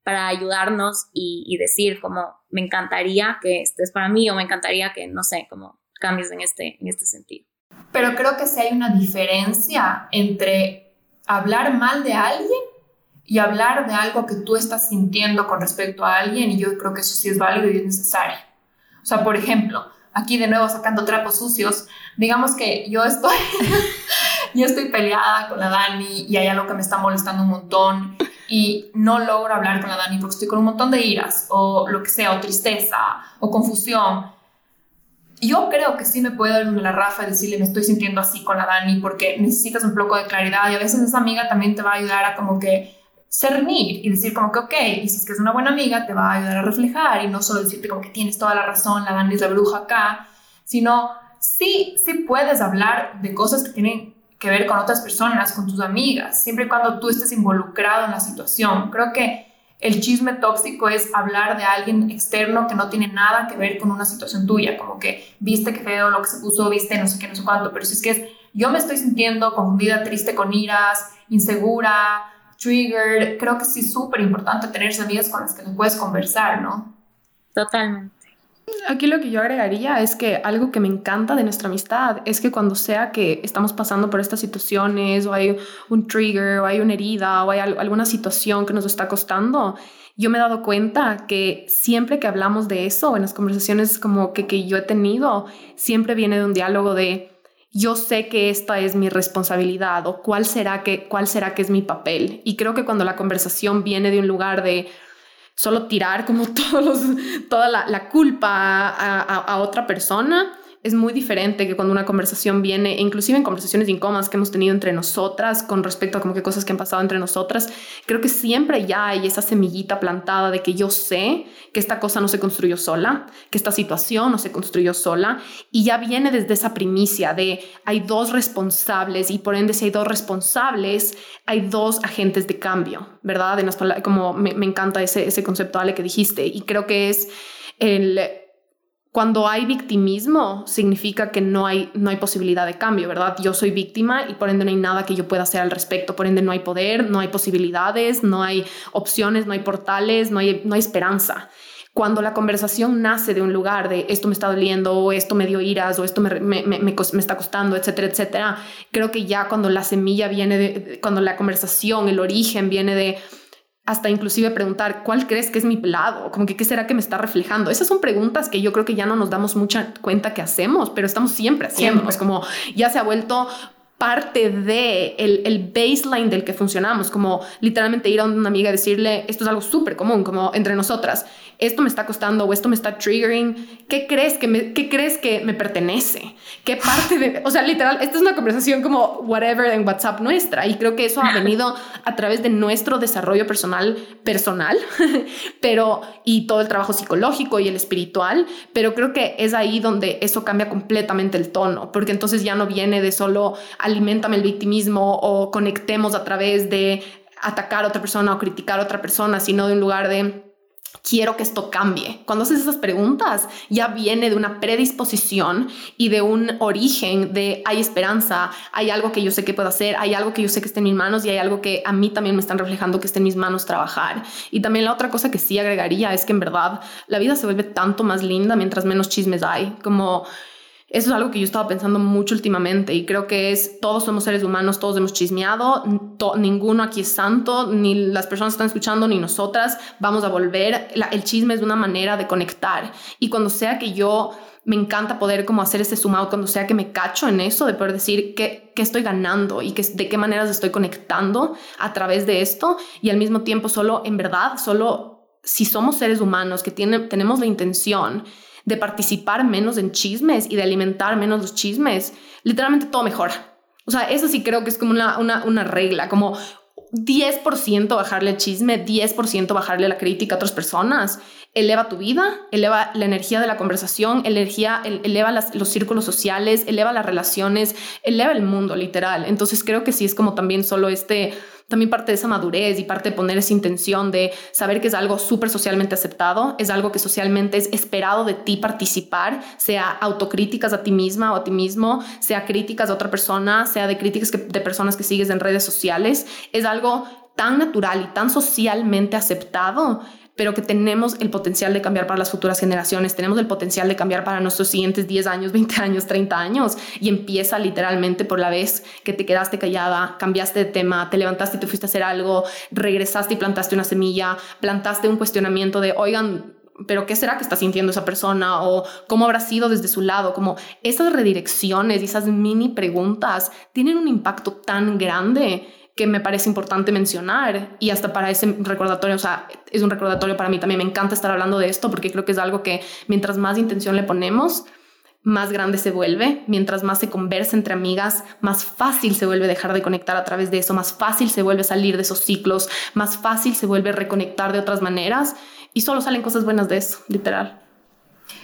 para ayudarnos y, decir como me encantaría que estés para mí o me encantaría que, no sé, como cambies en este, en este sentido. Pero creo que sí hay una diferencia entre hablar mal de alguien y hablar de algo que tú estás sintiendo con respecto a alguien y yo creo que eso sí es válido y es necesario. O sea, por ejemplo, aquí de nuevo sacando trapos sucios, digamos que yo estoy, yo estoy peleada con la Dani y hay algo que me está molestando un montón y no logro hablar con la Dani porque estoy con un montón de iras o lo que sea, o tristeza o confusión. Yo creo que sí me puedo dar la rafa y decirle me estoy sintiendo así con la Dani porque necesitas un poco de claridad y a veces esa amiga también te va a ayudar a como que cernir y decir como que ok, y si es que es una buena amiga te va a ayudar a reflejar y no solo decirte como que tienes toda la razón, la Dani es la bruja acá, sino sí, sí puedes hablar de cosas que tienen que ver con otras personas, con tus amigas, siempre y cuando tú estés involucrado en la situación. Creo que el chisme tóxico es hablar de alguien externo que no tiene nada que ver con una situación tuya, como que viste que feo lo que se puso, viste no sé qué, no sé cuánto, pero si es que es, yo me estoy sintiendo confundida, triste con iras, insegura, triggered, creo que sí es súper importante tener amigas con las que tú puedes conversar, ¿no? Totalmente. Aquí lo que yo agregaría es que algo que me encanta de nuestra amistad es que cuando sea que estamos pasando por estas situaciones o hay un trigger o hay una herida o hay alguna situación que nos está costando, yo me he dado cuenta que siempre que hablamos de eso, en las conversaciones como que, que yo he tenido, siempre viene de un diálogo de yo sé que esta es mi responsabilidad o cuál será que, cuál será que es mi papel. Y creo que cuando la conversación viene de un lugar de solo tirar como todos toda la, culpa a, otra persona es muy diferente que cuando una conversación viene, inclusive en conversaciones incómodas que hemos tenido entre nosotras con respecto a como que cosas que han pasado entre nosotras, creo que siempre ya hay esa semillita plantada de que yo sé que esta cosa no se construyó sola, que esta situación no se construyó sola y ya viene desde esa primicia de hay dos responsables y por ende si hay dos responsables, hay dos agentes de cambio, ¿verdad? como me, me encanta ese, ese concepto, Ale, que dijiste y creo que es el cuando hay victimismo, significa que no hay, no hay posibilidad de cambio, ¿verdad? Yo soy víctima y por ende no hay nada que yo pueda hacer al respecto, por ende no hay poder, no hay posibilidades, no hay opciones, no hay portales, no hay, no hay esperanza. Cuando la conversación nace de un lugar de esto me está doliendo, o esto me dio iras, o esto me, me, me, me está costando, etcétera, etcétera, creo que ya cuando la semilla viene de, cuando la conversación, el origen viene de hasta inclusive preguntar cuál crees que es mi lado, como que qué será que me está reflejando. Esas son preguntas que yo creo que ya no nos damos mucha cuenta que hacemos, pero estamos siempre haciendo. Es como ya se ha vuelto parte de el, el, baseline del que funcionamos, como literalmente ir a una amiga y decirle, esto es algo súper común, como entre nosotras, esto me está costando o esto me está triggering, ¿qué crees que me, qué crees que me pertenece? ¿Qué parte de, o sea, literal, esta es una conversación como whatever en WhatsApp nuestra y creo que eso ha venido a través de nuestro desarrollo personal, personal, pero y todo el trabajo psicológico y el espiritual, pero creo que es ahí donde eso cambia completamente el tono, porque entonces ya no viene de solo alimentame el victimismo o conectemos a través de atacar a otra persona o criticar a otra persona, sino de un lugar de quiero que esto cambie. Cuando haces esas preguntas, ya viene de una predisposición y de un origen de hay esperanza, hay algo que yo sé que puedo hacer, hay algo que yo sé que está en mis manos y hay algo que a mí también me están reflejando que está en mis manos trabajar. Y también la otra cosa que sí agregaría es que en verdad la vida se vuelve tanto más linda mientras menos chismes hay, como eso es algo que yo estaba pensando mucho últimamente y creo que es, todos somos seres humanos, todos hemos chismeado, ninguno aquí es santo, ni las personas que están escuchando, ni nosotras vamos a volver. el chisme es una manera de conectar y cuando sea que yo me encanta poder como hacer ese sumado cuando sea que me cacho en eso, de poder decir qué, qué estoy ganando y que, de qué maneras estoy conectando a través de esto y al mismo tiempo solo, en verdad, solo si somos seres humanos que tiene, tenemos la intención de participar menos en chismes y de alimentar menos los chismes, literalmente todo mejora. O sea, eso sí creo que es como una, una, una regla, como 10% bajarle el chisme, 10% bajarle la crítica a otras personas, eleva tu vida, eleva la energía de la conversación, energía, eleva los círculos sociales, eleva las relaciones, eleva el mundo, literal. Entonces creo que sí es como también solo este también parte de esa madurez y parte de poner esa intención de saber que es algo súper socialmente aceptado, es algo que socialmente es esperado de ti participar, sea autocríticas a ti misma o a ti mismo, sea críticas a otra persona, sea de críticas de personas que sigues en redes sociales, es algo tan natural y tan socialmente aceptado pero que tenemos el potencial de cambiar para las futuras generaciones, tenemos el potencial de cambiar para nuestros siguientes 10 años, 20 años, 30 años, y empieza literalmente por la vez que te quedaste callada, cambiaste de tema, te levantaste y te fuiste a hacer algo, regresaste y plantaste una semilla, plantaste un cuestionamiento de, oigan, pero ¿qué será que está sintiendo esa persona? O cómo habrá sido desde su lado. Como esas redirecciones y esas mini preguntas tienen un impacto tan grande que me parece importante mencionar y hasta para ese recordatorio, o sea, es un recordatorio para mí también, me encanta estar hablando de esto porque creo que es algo que mientras más intención le ponemos, más grande se vuelve, mientras más se conversa entre amigas, más fácil se vuelve dejar de conectar a través de eso, más fácil se vuelve salir de esos ciclos, más fácil se vuelve reconectar de otras maneras y solo salen cosas buenas de eso, literal.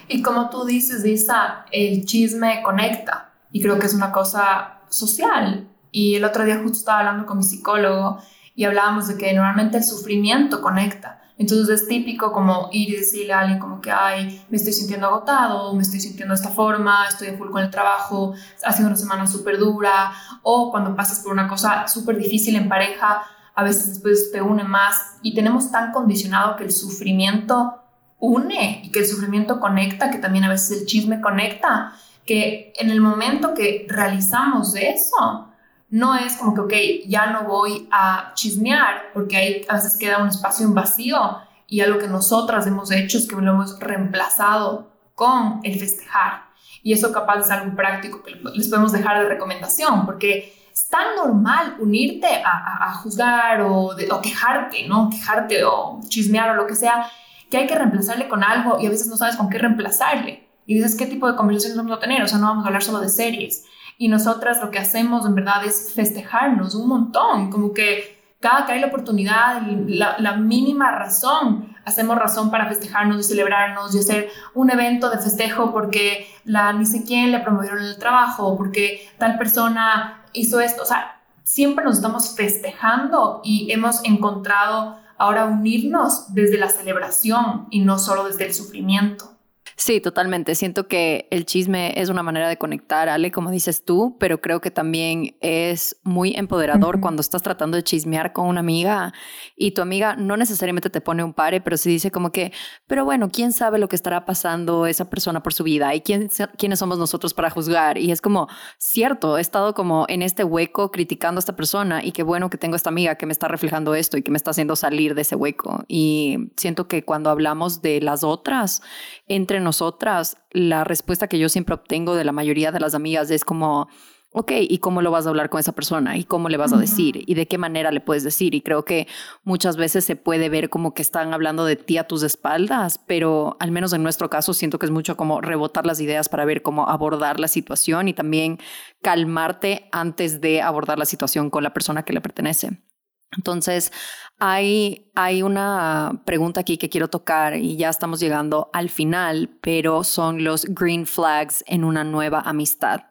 Y como tú dices, Isa, el chisme conecta y creo que es una cosa social y el otro día justo estaba hablando con mi psicólogo y hablábamos de que normalmente el sufrimiento conecta. Entonces es típico como ir y decirle a alguien como que, ay, me estoy sintiendo agotado, me estoy sintiendo de esta forma, estoy en full con el trabajo, ha sido una semana súper dura, o cuando pasas por una cosa súper difícil en pareja, a veces después te une más y tenemos tan condicionado que el sufrimiento une y que el sufrimiento conecta, que también a veces el chisme conecta, que en el momento que realizamos eso, no es como que, ok, ya no voy a chismear, porque ahí a veces queda un espacio en vacío y algo que nosotras hemos hecho es que lo hemos reemplazado con el festejar. Y eso capaz es algo práctico que les podemos dejar de recomendación, porque es tan normal unirte a, juzgar o, o quejarte, ¿no? Quejarte o chismear o lo que sea, que hay que reemplazarle con algo y a veces no sabes con qué reemplazarle. Y dices, ¿qué tipo de conversaciones vamos a tener? O sea, no vamos a hablar solo de series y nosotras lo que hacemos en verdad es festejarnos un montón, como que cada que hay la oportunidad, la, mínima razón, hacemos razón para festejarnos y celebrarnos y hacer un evento de festejo porque la ni sé quién le promovieron el trabajo, porque tal persona hizo esto, o sea, siempre nos estamos festejando y hemos encontrado ahora unirnos desde la celebración y no solo desde el sufrimiento. Sí, totalmente. Siento que el chisme es una manera de conectar, Ale, como dices tú, pero creo que también es muy empoderador cuando estás tratando de chismear con una amiga y tu amiga no necesariamente te pone un pare, pero se dice como que, pero bueno, ¿quién sabe lo que estará pasando esa persona por su vida? ¿Y quién, quiénes somos nosotros para juzgar? Y es como, cierto, he estado como en este hueco criticando a esta persona y qué bueno que tengo esta amiga que me está reflejando esto y que me está haciendo salir de ese hueco. Y siento que cuando hablamos de las otras, entre nosotras, la respuesta que yo siempre obtengo de la mayoría de las amigas es como, ok, ¿y cómo lo vas a hablar con esa persona? ¿Y cómo le vas a decir? ¿Y de qué manera le puedes decir? Y creo que muchas veces se puede ver como que están hablando de ti a tus espaldas, pero al menos en nuestro caso siento que es mucho como rebotar las ideas para ver cómo abordar la situación y también calmarte antes de abordar la situación con la persona que le pertenece. Entonces, hay, hay una pregunta aquí que quiero tocar y ya estamos llegando al final, pero son los green flags en una nueva amistad.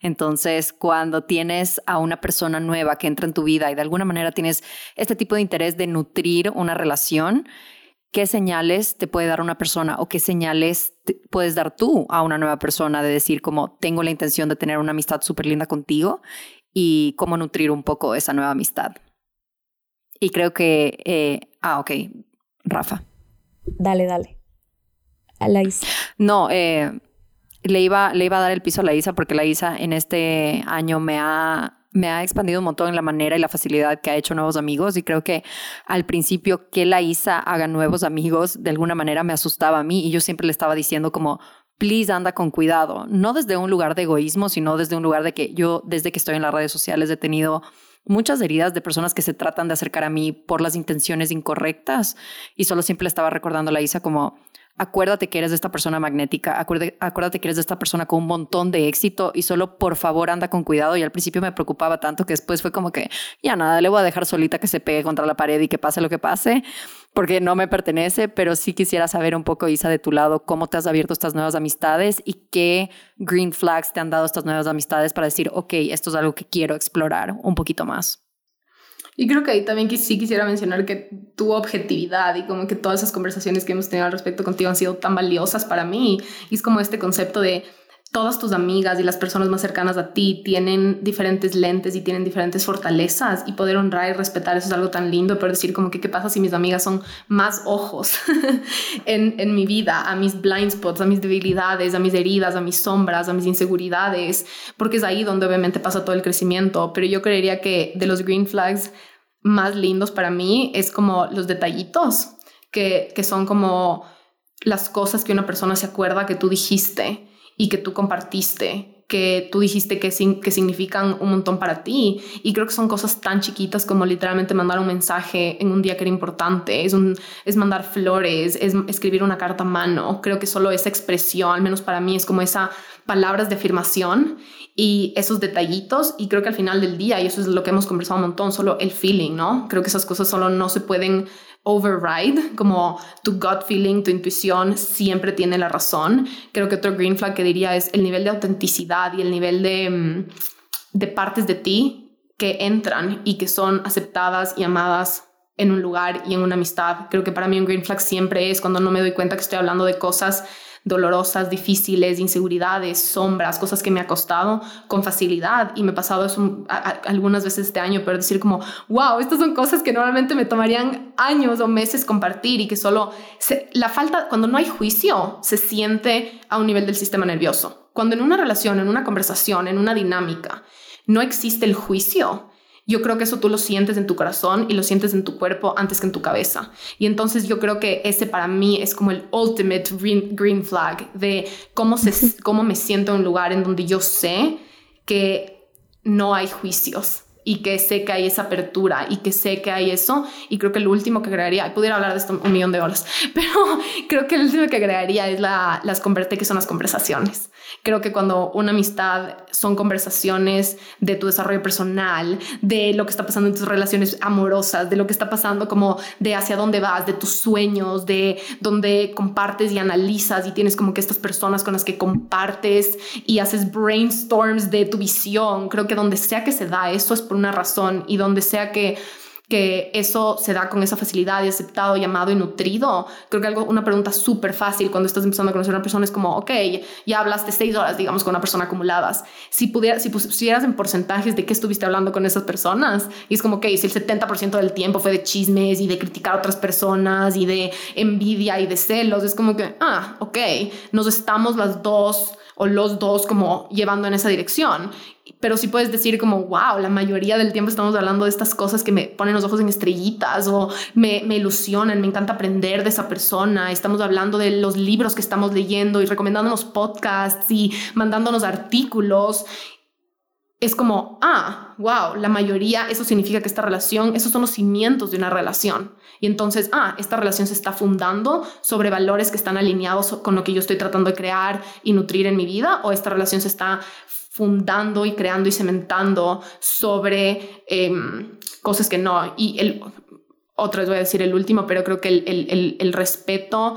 Entonces, cuando tienes a una persona nueva que entra en tu vida y de alguna manera tienes este tipo de interés de nutrir una relación, ¿qué señales te puede dar una persona o qué señales puedes dar tú a una nueva persona de decir como tengo la intención de tener una amistad súper linda contigo y cómo nutrir un poco esa nueva amistad? Y creo que, eh, ah, ok, Rafa. Dale, dale. A la Isa. No, eh, le iba, le iba a dar el piso a la Isa porque la Isa en este año me ha, me ha expandido un montón en la manera y la facilidad que ha hecho nuevos amigos y creo que al principio que la Isa haga nuevos amigos de alguna manera me asustaba a mí y yo siempre le estaba diciendo como please anda con cuidado, no desde un lugar de egoísmo, sino desde un lugar de que yo desde que estoy en las redes sociales he tenido muchas heridas de personas que se tratan de acercar a mí por las intenciones incorrectas y solo siempre estaba recordando a la Isa como acuérdate que eres de esta persona magnética, acuérdate, que eres de esta persona con un montón de éxito y solo por favor anda con cuidado. Y al principio me preocupaba tanto que después fue como que ya nada, le voy a dejar solita que se pegue contra la pared y que pase lo que pase, porque no me pertenece, pero sí quisiera saber un poco, Isa, de tu lado, cómo te has abierto estas nuevas amistades y qué green flags te han dado estas nuevas amistades para decir, ok, esto es algo que quiero explorar un poquito más. Y creo que ahí también sí quisiera mencionar que tu objetividad y como que todas esas conversaciones que hemos tenido al respecto contigo han sido tan valiosas para mí. Y es como este concepto de todas tus amigas y las personas más cercanas a ti tienen diferentes lentes y tienen diferentes fortalezas y poder honrar y respetar eso es algo tan lindo, pero decir como que qué pasa si mis amigas son más ojos en, en mi vida, a mis blind spots, a mis debilidades, a mis heridas, a mis sombras, a mis inseguridades, porque es ahí donde obviamente pasa todo el crecimiento, pero yo creería que de los green flags más lindos para mí es como los detallitos, que, que son como las cosas que una persona se acuerda que tú dijiste y que tú compartiste, que tú dijiste que, que significan un montón para ti. Y creo que son cosas tan chiquitas como literalmente mandar un mensaje en un día que era importante, es, un, es mandar flores, es escribir una carta a mano. Creo que solo esa expresión, al menos para mí, es como esa palabras de afirmación y esos detallitos y creo que al final del día, y eso es lo que hemos conversado un montón, solo el feeling, ¿no? Creo que esas cosas solo no se pueden override, como tu gut feeling, tu intuición siempre tiene la razón. Creo que otro green flag que diría es el nivel de autenticidad y el nivel de, mm, de partes de ti que entran y que son aceptadas y amadas en un lugar y en una amistad. Creo que para mí un green flag siempre es cuando no me doy cuenta que estoy hablando de cosas dolorosas, difíciles, inseguridades, sombras, cosas que me ha costado con facilidad y me he pasado eso algunas veces este año, pero decir como, wow, estas son cosas que normalmente me tomarían años o meses compartir y que solo la falta, cuando no hay juicio, se siente a un nivel del sistema nervioso. Cuando en una relación, en una conversación, en una dinámica, no existe el juicio, yo creo que eso tú lo sientes en tu corazón y lo sientes en tu cuerpo antes que en tu cabeza. Y entonces yo creo que ese para mí es como el ultimate green, flag de cómo, se, cómo me siento en un lugar en donde yo sé que no hay juicios y que sé que hay esa apertura y que sé que hay eso. Y creo que lo último que agregaría, pudiera hablar de esto un millón de horas, pero creo que el último que agregaría es la, las converte que son las conversaciones. Creo que cuando una amistad son conversaciones de tu desarrollo personal, de lo que está pasando en tus relaciones amorosas, de lo que está pasando como de hacia dónde vas, de tus sueños, de donde compartes y analizas y tienes como que estas personas con las que compartes y haces brainstorms de tu visión. Creo que donde sea que se da eso es por una razón y donde sea que que eso se da con esa facilidad y aceptado, llamado y nutrido. Creo que algo, una pregunta súper fácil cuando estás empezando a conocer a una persona es como, ok, ya hablaste seis horas, digamos, con una persona acumuladas. Si, pudiera, si pusieras en porcentajes de qué estuviste hablando con esas personas, y es como, ok, si el 70% del tiempo fue de chismes y de criticar a otras personas y de envidia y de celos, es como que, ah, ok, nos estamos las dos o los dos como llevando en esa dirección. Pero sí puedes decir como, wow, la mayoría del tiempo estamos hablando de estas cosas que me ponen los ojos en estrellitas o me, me ilusionan, me encanta aprender de esa persona, estamos hablando de los libros que estamos leyendo y recomendándonos podcasts y mandándonos artículos es como, ah, wow, la mayoría, eso significa que esta relación, esos son los cimientos de una relación. Y entonces, ah, esta relación se está fundando sobre valores que están alineados con lo que yo estoy tratando de crear y nutrir en mi vida, o esta relación se está fundando y creando y cementando sobre em, cosas que no. Y el, otra vez voy a decir el último, pero creo que el, el, el respeto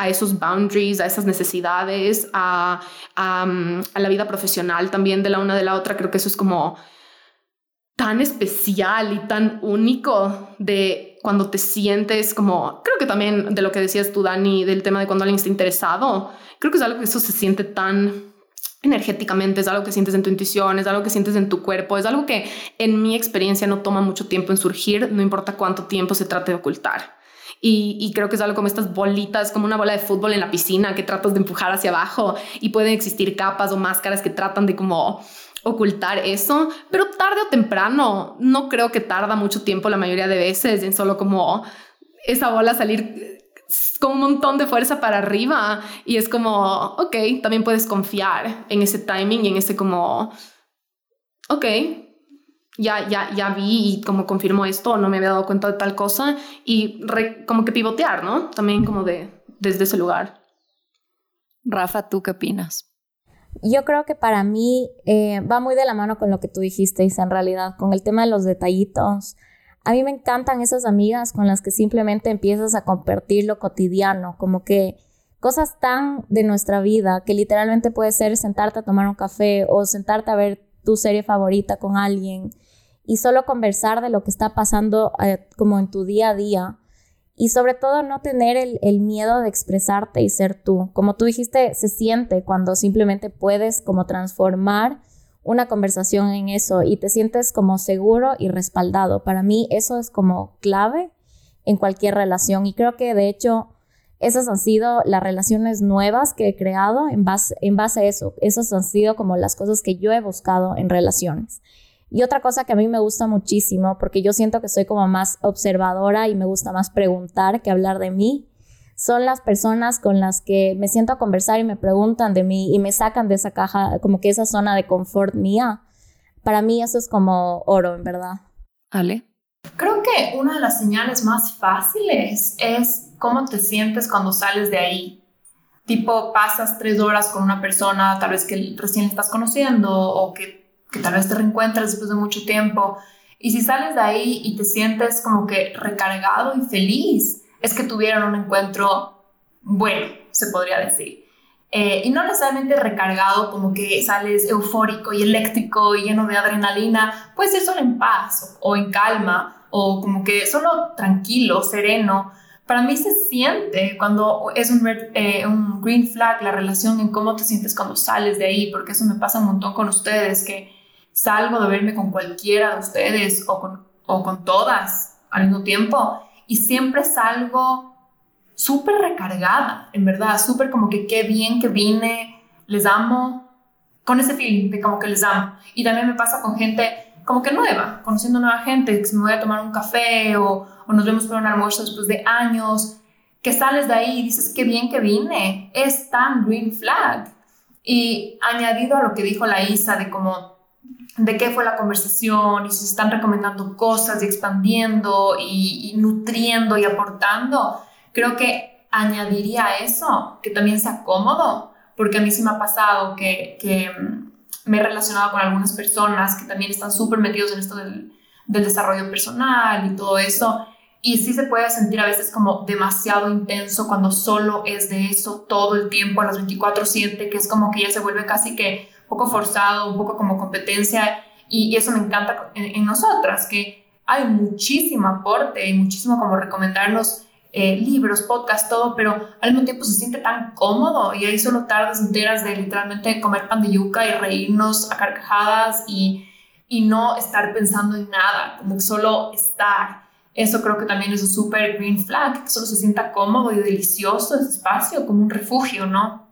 a esos boundaries, a esas necesidades, a, mm, a, la vida profesional también de la una de la otra. Creo que eso es como tan especial y tan único de cuando te sientes como, creo que también de lo que decías tú, Dani, del tema de cuando alguien está interesado, creo que es algo que eso se siente tan energéticamente, es algo que sientes en tu intuición, es algo que sientes en tu cuerpo, es algo que en mi experiencia no toma mucho tiempo en surgir, no importa cuánto tiempo se trate de ocultar. Y, creo que es algo como estas bolitas, como una bola de fútbol en la piscina que tratas de empujar hacia abajo y pueden existir capas o máscaras que tratan de como ocultar eso, pero tarde o temprano, no creo que tarda mucho tiempo la mayoría de veces en solo como esa bola salir con un montón de fuerza para arriba y es como, ok, también puedes confiar en ese timing y en ese como, ok, ya, ya, ya vi y como confirmó esto, no me había dado cuenta de tal cosa y como que pivotear, ¿no? También como de desde ese lugar. Rafa, ¿tú qué opinas? Yo creo que para mí eh, va muy de la mano con lo que tú dijiste, Isa, en realidad, con el tema de los detallitos. A mí me encantan esas amigas con las que simplemente empiezas a compartir lo cotidiano, como que cosas tan de nuestra vida que literalmente puede ser sentarte a tomar un café o sentarte a ver tu serie favorita con alguien y solo conversar de lo que está pasando eh, como en tu día a día y sobre todo no tener el, el, miedo de expresarte y ser tú. Como tú dijiste, se siente cuando simplemente puedes como transformar una conversación en eso y te sientes como seguro y respaldado. Para mí eso es como clave en cualquier relación y creo que de hecho esas han sido las relaciones nuevas que he creado en base, en base a eso. Esas han sido como las cosas que yo he buscado en relaciones. Y otra cosa que a mí me gusta muchísimo, porque yo siento que soy como más observadora y me gusta más preguntar que hablar de mí, son las personas con las que me siento a conversar y me preguntan de mí y me sacan de esa caja, como que esa zona de confort mía. Para mí eso es como oro, en verdad. Ale. Creo que una de las señales más fáciles es cómo te sientes cuando sales de ahí. Tipo, pasas tres horas con una persona, tal vez que recién estás conociendo o que, que tal vez te reencuentras después de mucho tiempo. Y si sales de ahí y te sientes como que recargado y feliz, es que tuvieron un encuentro bueno, se podría decir. Eh, y no necesariamente recargado, como que sales eufórico y eléctrico y lleno de adrenalina, puede ser solo en paz o, en calma o como que solo tranquilo, sereno. Para mí se siente cuando es un, eh, un green flag la relación en cómo te sientes cuando sales de ahí, porque eso me pasa un montón con ustedes, que salgo de verme con cualquiera de ustedes o con, o con todas al mismo tiempo y siempre salgo súper recargada, en verdad, súper como que qué bien que vine, les amo, con ese feeling de como que les amo. Y también me pasa con gente como que nueva, conociendo nueva gente, que me voy a tomar un café o, o nos vemos por un almuerzo después de años, que sales de ahí y dices, qué bien que vine, es tan green flag. Y añadido a lo que dijo la Isa de como de qué fue la conversación y si se están recomendando cosas y expandiendo y, nutriendo y aportando, creo que añadiría eso, que también sea cómodo, porque a mí sí me ha pasado que, mm, me he relacionado con algunas personas que también están súper metidos en esto del, del desarrollo personal y todo eso, y sí se puede sentir a veces como demasiado intenso cuando solo es de eso todo el tiempo, a las 24/7, que es como que ya se vuelve casi que poco forzado, un poco como competencia, y, eso me encanta en, nosotras, que hay muchísimo aporte y muchísimo como recomendarnos eh, libros, podcast, todo, pero al mismo tiempo se siente tan cómodo y hay solo tardes enteras de literalmente comer pan de yuca y reírnos a carcajadas y, y no estar pensando en nada, como solo estar. Eso creo que también es un súper green flag, que solo se sienta cómodo y delicioso ese espacio, como un refugio, ¿no?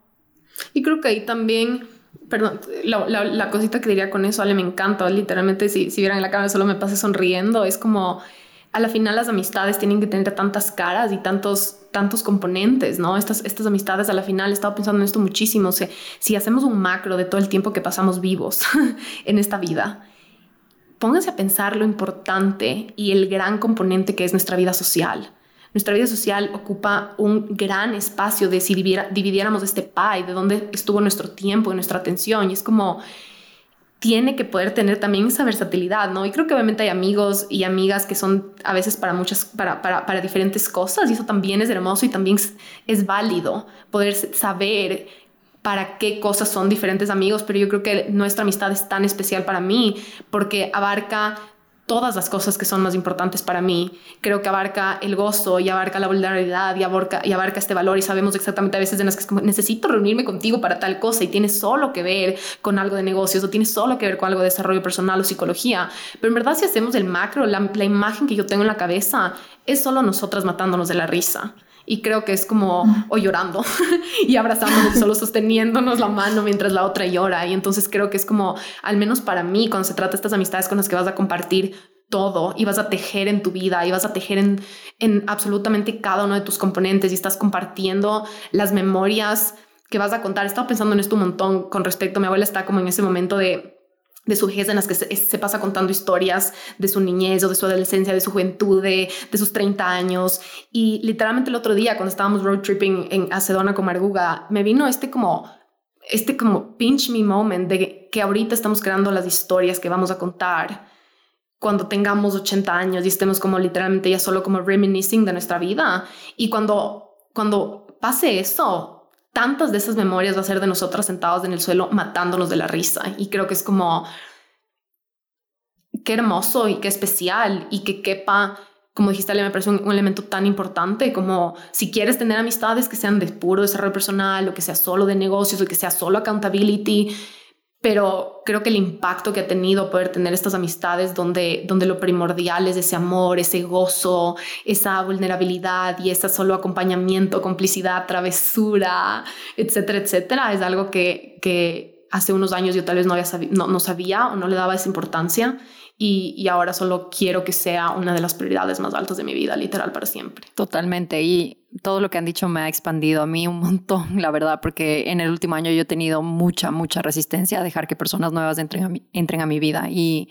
Y creo que ahí también perdón, la, cosita que diría con eso, Ale, me encanta, literalmente, si, si vieran en la cámara solo me pase sonriendo, es como a la final las amistades tienen que tener tantas caras y tantos, tantos componentes, ¿no? Estas, estas amistades a la final, he estado pensando en esto muchísimo, si, si hacemos un macro de todo el tiempo que pasamos vivos en esta vida, pónganse a pensar lo importante y el gran componente que es nuestra vida social. Nuestra vida social ocupa un gran espacio de si dividiéramos este pie, de dónde estuvo nuestro tiempo y nuestra atención. Y es como, tiene que poder tener también esa versatilidad, ¿no? Y creo que obviamente hay amigos y amigas que son a veces para muchas, para, para, para diferentes cosas y eso también es hermoso y también es, válido poder saber para qué cosas son diferentes amigos, pero yo creo que nuestra amistad es tan especial para mí porque abarca todas las cosas que son más importantes para mí. Creo que abarca el gozo y abarca la vulnerabilidad y abarca, y abarca este valor y sabemos exactamente a veces en las que necesito reunirme contigo para tal cosa y tiene solo que ver con algo de negocios o tiene solo que ver con algo de desarrollo personal o psicología. Pero en verdad si hacemos el macro, la, la imagen que yo tengo en la cabeza es solo nosotras matándonos de la risa y creo que es como o llorando y abrazándonos solo sosteniéndonos la mano mientras la otra llora. Y entonces creo que es como al menos para mí cuando se trata de estas amistades con las que vas a compartir todo y vas a tejer en tu vida y vas a tejer en, en absolutamente cada uno de tus componentes y estás compartiendo las memorias que vas a contar. Estaba pensando en esto un montón con respecto, mi abuela está como en ese momento de de su vejez en las que se, pasa contando historias de su niñez o de su adolescencia, de su juventud, de, sus 30 años. Y literalmente el otro día, cuando estábamos road tripping en Acedona con Marguga, me vino este como, este como pinch me moment de que ahorita estamos creando las historias que vamos a contar cuando tengamos 80 años y estemos como literalmente ya solo como reminiscing de nuestra vida. Y cuando, cuando pase eso, tantas de esas memorias va a ser de nosotras sentadas en el suelo matándonos de la risa. Y creo que es como, qué hermoso y qué especial y que quepa, como dijiste, me parece un, elemento tan importante como si quieres tener amistades que sean de puro desarrollo personal o que sea solo de negocios o que sea solo accountability, pero creo que el impacto que ha tenido poder tener estas amistades donde, donde lo primordial es ese amor, ese gozo, esa vulnerabilidad y ese solo acompañamiento, complicidad, travesura, etcétera, etcétera, es algo que, que hace unos años yo tal vez no, había no, no sabía o no le daba esa importancia y, y, ahora solo quiero que sea una de las prioridades más altas de mi vida, literal, para siempre. Totalmente. Y todo lo que han dicho me ha expandido a mí un montón, la verdad, porque en el último año yo he tenido mucha, mucha resistencia a dejar que personas nuevas entren a mi, entren a mi vida. Y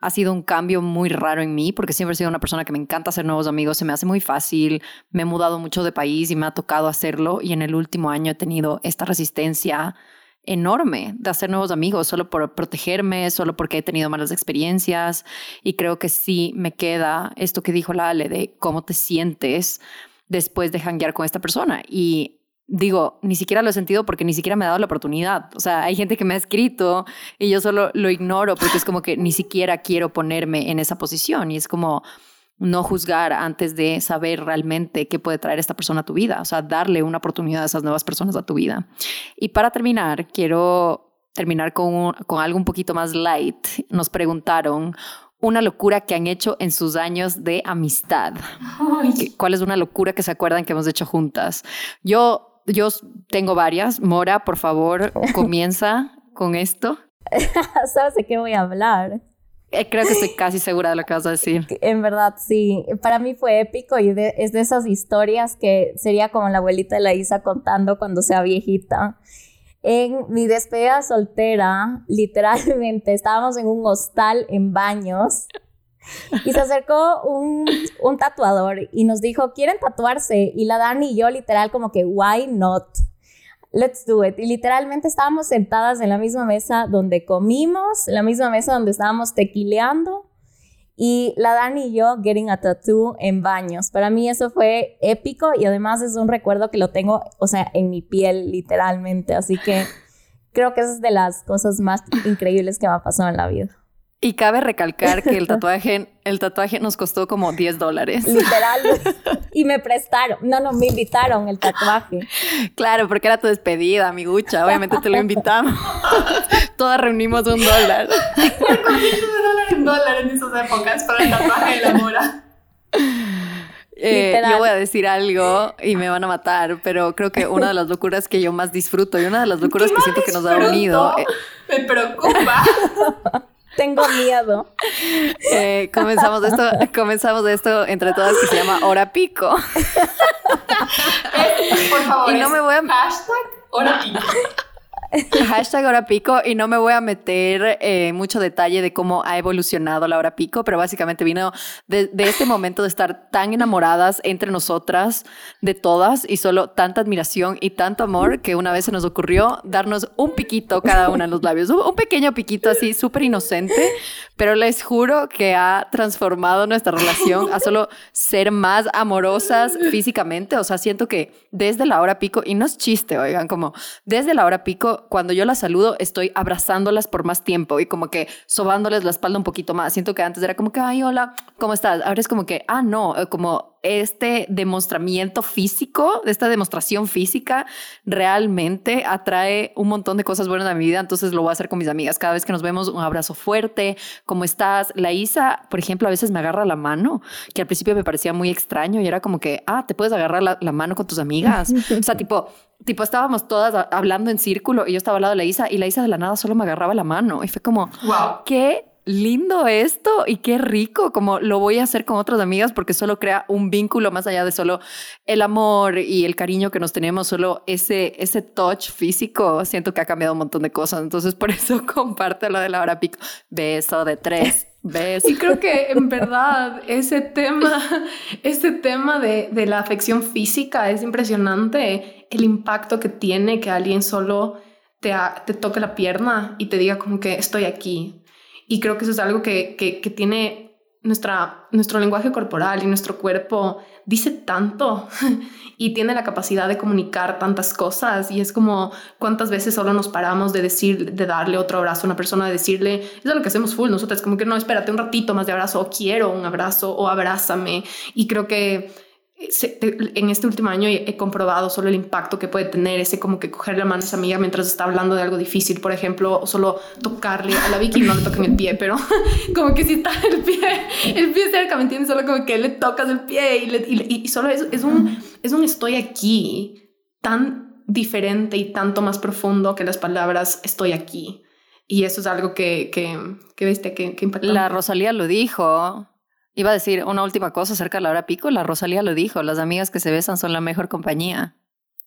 ha sido un cambio muy raro en mí, porque siempre he sido una persona que me encanta hacer nuevos amigos, se me hace muy fácil, me he mudado mucho de país y me ha tocado hacerlo. Y en el último año he tenido esta resistencia enorme de hacer nuevos amigos, solo por protegerme, solo porque he tenido malas experiencias. Y creo que sí me queda esto que dijo la Ale de cómo te sientes después de hanguear con esta persona. Y digo, ni siquiera lo he sentido porque ni siquiera me ha dado la oportunidad. O sea, hay gente que me ha escrito y yo solo lo ignoro porque es como que ni siquiera quiero ponerme en esa posición. Y es como, no juzgar antes de saber realmente qué puede traer esta persona a tu vida, o sea, darle una oportunidad a esas nuevas personas a tu vida. Y para terminar, quiero terminar con, con algo un poquito más light. Nos preguntaron una locura que han hecho en sus años de amistad. ¿Cuál es una locura que se acuerdan que hemos hecho juntas? Yo, yo tengo varias. Mora, por favor, comienza con esto. ¿Sabes de qué voy a hablar? Eh, creo que estoy casi segura de lo que vas a decir. En verdad, sí. Para mí fue épico y es de esas historias que sería como la abuelita de la Isa contando cuando sea viejita. En mi despedida soltera, literalmente, estábamos en un hostal en baños y se acercó un, un tatuador y nos dijo, ¿quieren tatuarse? Y la Dani y yo literal como que, why not? Let's do it. Y literalmente estábamos sentadas en la misma mesa donde comimos, la misma mesa donde estábamos tequileando y la Dani y yo getting a tattoo en baños. Para mí eso fue épico y además es un recuerdo que lo tengo, o sea, en mi piel literalmente. Así que creo que es de las cosas más increíbles que me ha pasado en la vida. Y cabe recalcar que el tatuaje, el tatuaje nos costó como 10 dólares. Literal. Y me prestaron. No, no, me invitaron el tatuaje. Claro, porque era tu despedida, amigucha. Obviamente te lo invitamos. Todas reunimos un dólar. un dólar en esas épocas para el tatuaje de la mora. Eh, yo voy a decir algo y me van a matar, pero creo que una de las locuras que yo más disfruto y una de las locuras que siento que nos ha unido. Me preocupa. Tengo miedo. Eh, comenzamos esto, comenzamos esto entre todas que se llama hora pico. Por favor, Y no es me voy a- hashtag hora pico. Hashtag hora pico y no me voy a meter eh, mucho detalle de cómo ha evolucionado la hora pico, pero básicamente vino de, de este momento de estar tan enamoradas entre nosotras, de todas, y solo tanta admiración y tanto amor que una vez se nos ocurrió darnos un piquito cada una en los labios, un, un pequeño piquito así súper inocente, pero les juro que ha transformado nuestra relación a solo ser más amorosas físicamente, o sea, siento que desde la hora pico, y no es chiste, oigan, como desde la hora pico, cuando yo las saludo, estoy abrazándolas por más tiempo y como que sobándoles la espalda un poquito más. Siento que antes era como que, ay, hola, ¿cómo estás? Ahora es como que, ah, no, eh, como este demostramiento físico, esta demostración física realmente atrae un montón de cosas buenas a mi vida, entonces lo voy a hacer con mis amigas. Cada vez que nos vemos, un abrazo fuerte, ¿cómo estás? La Isa, por ejemplo, a veces me agarra la mano, que al principio me parecía muy extraño y era como que, ah, te puedes agarrar la, la mano con tus amigas. o sea, tipo, tipo, estábamos todas hablando en círculo y yo estaba al lado de la Isa y la Isa de la nada solo me agarraba la mano y fue como, Wow. qué lindo esto y qué rico, como lo voy a hacer con otras amigas porque solo crea un vínculo más allá de solo el amor y el cariño que nos tenemos, solo ese, ese touch físico, siento que ha cambiado un montón de cosas, entonces por eso comparto lo de la hora pico, beso de tres, beso. Y creo que en verdad ese tema, ese tema de, de la afección física es impresionante. El impacto que tiene que alguien solo te, te toque la pierna y te diga como que estoy aquí. Y creo que eso es algo que, que tiene nuestra, nuestro lenguaje corporal y nuestro cuerpo dice tanto y tiene la capacidad de comunicar tantas cosas y es como cuántas veces solo nos paramos de decir, de darle otro abrazo a una persona, de decirle, es lo que hacemos full nosotros, como que no, espérate un ratito más de abrazo o quiero un abrazo o abrázame y creo que en este último año he, comprobado solo el impacto que puede tener ese como que coger la mano a esa amiga mientras está hablando de algo difícil, por ejemplo, o solo tocarle a la Vicky, no le toquen el pie, pero como que si está el pie, el pie cerca, ¿me entiendes? Solo como que le tocas el pie y, le- y y solo es, es, un, es un estoy aquí tan diferente y tanto más profundo que las palabras estoy aquí. Y eso es algo que, que, que viste, que, que impactó. La Rosalía lo dijo. Iba a decir una última cosa acerca de la hora pico. La Rosalía lo dijo. Las amigas que se besan son la mejor compañía.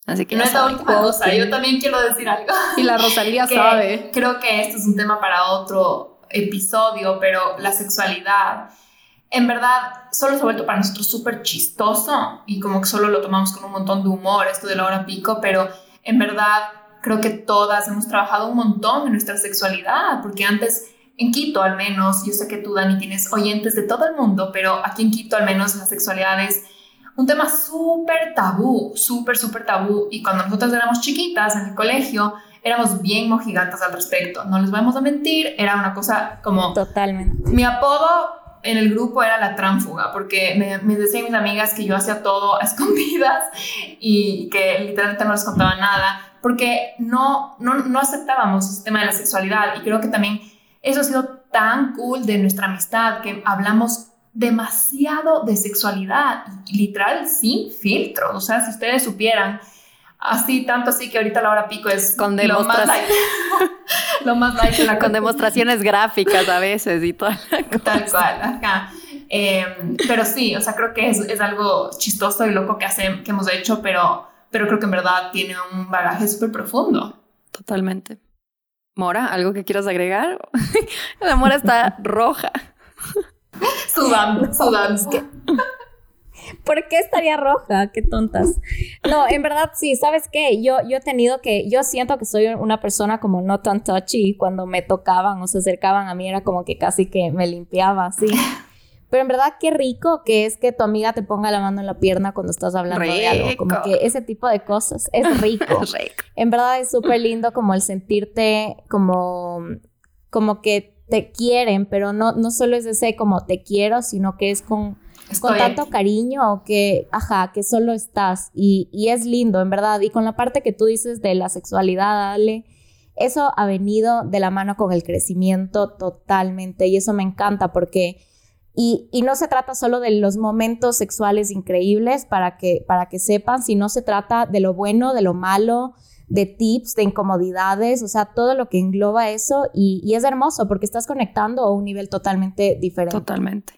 Así que no es la última cosa, yo también quiero decir algo. Y la Rosalía sabe. Creo que esto es un tema para otro episodio, pero la sexualidad, en verdad, solo se ha vuelto para nosotros súper chistoso y como que solo lo tomamos con un montón de humor, esto de la hora pico, pero en verdad creo que todas hemos trabajado un montón en nuestra sexualidad, porque antes... En Quito al menos, yo sé que tú, Dani, tienes oyentes de todo el mundo, pero aquí en Quito al menos la sexualidad es un tema súper tabú, súper, súper tabú. Y cuando nosotros éramos chiquitas en el colegio, éramos bien mojigatas al respecto. No les vamos a mentir, era una cosa como... Totalmente. Mi apodo en el grupo era la tránfuga, porque me, me decían mis amigas que yo hacía todo a escondidas y que literalmente no les contaba nada, porque no, no, no aceptábamos ese tema de la sexualidad. Y creo que también eso ha sido tan cool de nuestra amistad, que hablamos demasiado de sexualidad, literal sin filtros. O sea, si ustedes supieran, así, tanto así que ahorita la hora pico es Con lo más like, lo más like de la Con demostraciones gráficas a veces y todo. Tal cual, ajá. Eh, pero sí, o sea, creo que es, es algo chistoso y loco que, hace, que hemos hecho, pero, pero creo que en verdad tiene un bagaje súper profundo. Totalmente. Mora, ¿algo que quieras agregar? La Mora está roja. Sudando, sudando. ¿Por qué estaría roja? Qué tontas. No, en verdad sí, ¿sabes qué? Yo, yo he tenido que, yo siento que soy una persona como no tan touchy cuando me tocaban o se acercaban a mí era como que casi que me limpiaba así. Pero en verdad qué rico que es que tu amiga te ponga la mano en la pierna cuando estás hablando de algo. Como que ese tipo de cosas es rico. Rico. En verdad es súper lindo como el sentirte como, como que te quieren, pero no, no solo es ese como te quiero, sino que es con, con tanto aquí. cariño que, ajá, que solo estás y, y es lindo, en verdad. Y con la parte que tú dices de la sexualidad, Ale, eso ha venido de la mano con el crecimiento totalmente y eso me encanta porque... Y, no se trata solo de los momentos sexuales increíbles para que, para que sepan, sino se trata de lo bueno, de lo malo, de tips, de incomodidades, o sea, todo lo que engloba eso y, y es hermoso porque estás conectando a un nivel totalmente diferente. Totalmente.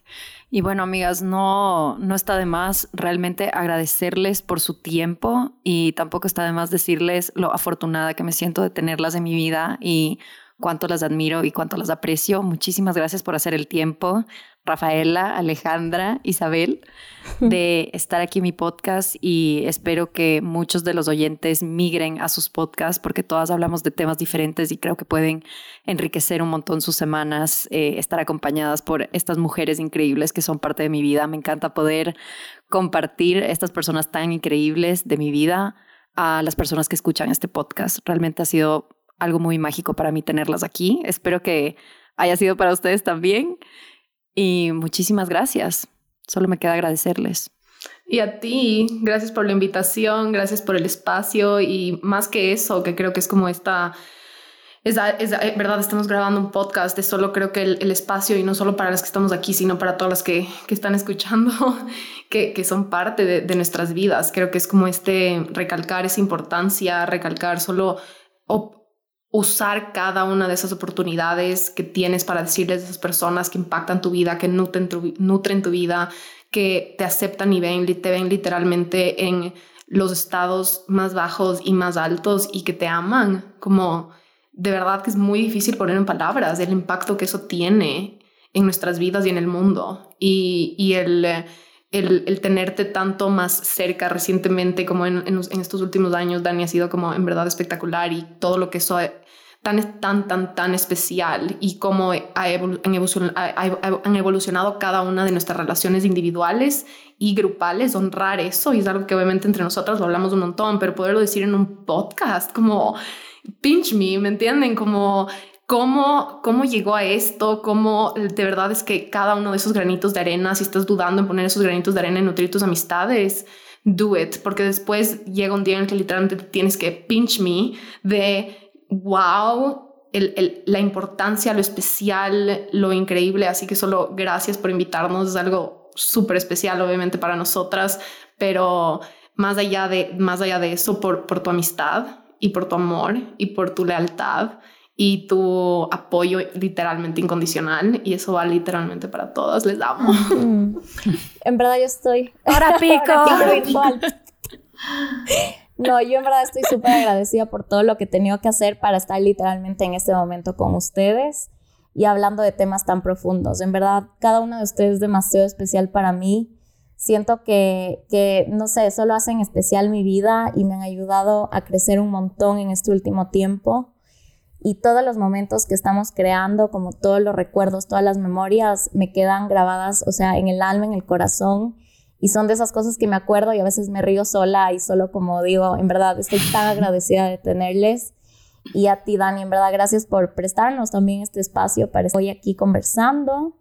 Y bueno, amigas, no, no está de más realmente agradecerles por su tiempo y tampoco está de más decirles lo afortunada que me siento de tenerlas en mi vida y cuánto las admiro y cuánto las aprecio. Muchísimas gracias por hacer el tiempo. Rafaela, Alejandra, Isabel, de estar aquí en mi podcast y espero que muchos de los oyentes migren a sus podcasts porque todas hablamos de temas diferentes y creo que pueden enriquecer un montón sus semanas, eh, estar acompañadas por estas mujeres increíbles que son parte de mi vida. Me encanta poder compartir estas personas tan increíbles de mi vida a las personas que escuchan este podcast. Realmente ha sido algo muy mágico para mí tenerlas aquí. Espero que haya sido para ustedes también. Y muchísimas gracias. Solo me queda agradecerles. Y a ti, gracias por la invitación, gracias por el espacio y más que eso, que creo que es como esta, es, eh, verdad, estamos grabando un podcast, es solo creo que el, espacio y no solo para las que estamos aquí, sino para todas las que, que están escuchando, que, que son parte de, nuestras vidas. Creo que es como este recalcar esa importancia, recalcar solo usar cada una de esas oportunidades que tienes para decirles a esas personas que impactan tu vida, que nutren tu, nutren tu vida, que te aceptan y ven, te ven literalmente en los estados más bajos y más altos y que te aman. Como de verdad que es muy difícil poner en palabras el impacto que eso tiene en nuestras vidas y en el mundo. Y, y el, el, el, tenerte tanto más cerca recientemente como en, en, en, estos últimos años, Dani, ha sido como en verdad espectacular y todo lo que eso tan, tan, tan, tan especial y cómo ha han evolucionado cada una de nuestras relaciones individuales y grupales, honrar eso, y es algo que obviamente entre nosotras lo hablamos un montón, pero poderlo decir en un podcast, como pinch me, ¿me entienden? Como cómo, cómo llegó a esto, cómo de verdad es que cada uno de esos granitos de arena, si estás dudando en poner esos granitos de arena en nutrir tus amistades, do it, porque después llega un día en el que literalmente tienes que pinch me de wow, la importancia, lo especial, lo increíble. Así que solo gracias por invitarnos. Es algo súper especial, obviamente, para nosotras, pero más allá de, más allá de eso, por, por tu amistad y por tu amor y por tu lealtad y tu apoyo literalmente incondicional y eso va literalmente para todas. Les amo. En verdad yo estoy. Ahora pico. No, yo en verdad estoy súper agradecida por todo lo que he tenido que hacer para estar literalmente en este momento con ustedes y hablando de temas tan profundos. En verdad, cada uno de ustedes es demasiado especial para mí. Siento que, que, no sé, solo hacen especial mi vida y me han ayudado a crecer un montón en este último tiempo. Y todos los momentos que estamos creando, como todos los recuerdos, todas las memorias, me quedan grabadas, o sea, en el alma, en el corazón y son de esas cosas que me acuerdo y a veces me río sola y solo como digo, en verdad estoy tan agradecida de tenerles. Y a ti, Dani, en verdad, gracias por prestarnos también este espacio para estar hoy aquí conversando.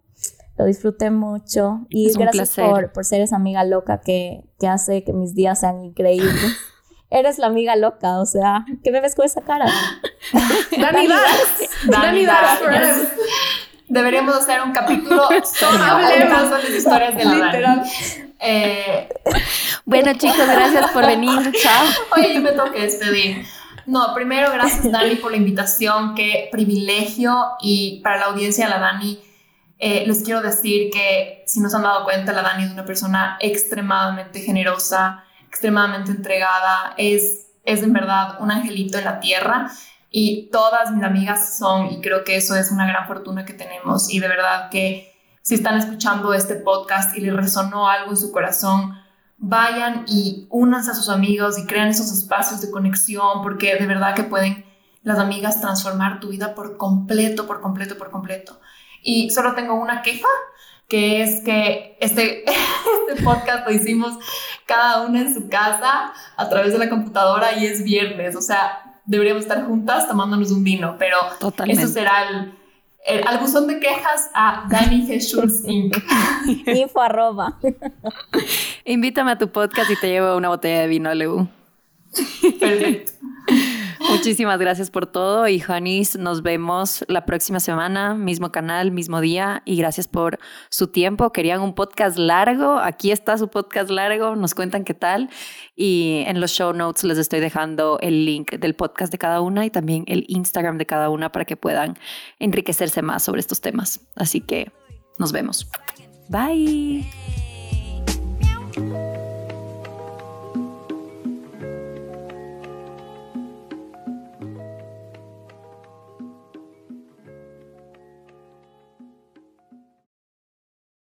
Lo disfruté mucho y gracias por, por, ser esa amiga loca que, que hace que mis días sean increíbles. Eres la amiga loca, o sea, ¿qué me ves con esa cara? Dani Dani Dani Deberíamos hacer un capítulo solo hablemos de las historias de la Literal. Eh, bueno, chicos, gracias por venir. Chao. Oye, me que despedir. No, primero, gracias, Dani, por la invitación. Qué privilegio. Y para la audiencia, la Dani, eh, les quiero decir que si no se han dado cuenta, la Dani es una persona extremadamente generosa, extremadamente entregada. Es, es en verdad un angelito en la tierra. Y todas mis amigas son, y creo que eso es una gran fortuna que tenemos. Y de verdad que si están escuchando este podcast y les resonó algo en su corazón, vayan y únanse a sus amigos y crean esos espacios de conexión, porque de verdad que pueden las amigas transformar tu vida por completo, por completo, por completo. Y solo tengo una queja, que es que este, este podcast lo hicimos cada una en su casa a través de la computadora y es viernes, o sea, deberíamos estar juntas tomándonos un vino, pero eso será el el, al buzón de quejas a Dani Jesús Inc. Info arroba. Invítame a tu podcast y te llevo una botella de vino, Lebu. Perfecto. Muchísimas gracias por todo y Juanis, nos vemos la próxima semana, mismo canal, mismo día y gracias por su tiempo. Querían un podcast largo, aquí está su podcast largo, nos cuentan qué tal y en los show notes les estoy dejando el link del podcast de cada una y también el Instagram de cada una para que puedan enriquecerse más sobre estos temas. Así que nos vemos. Bye.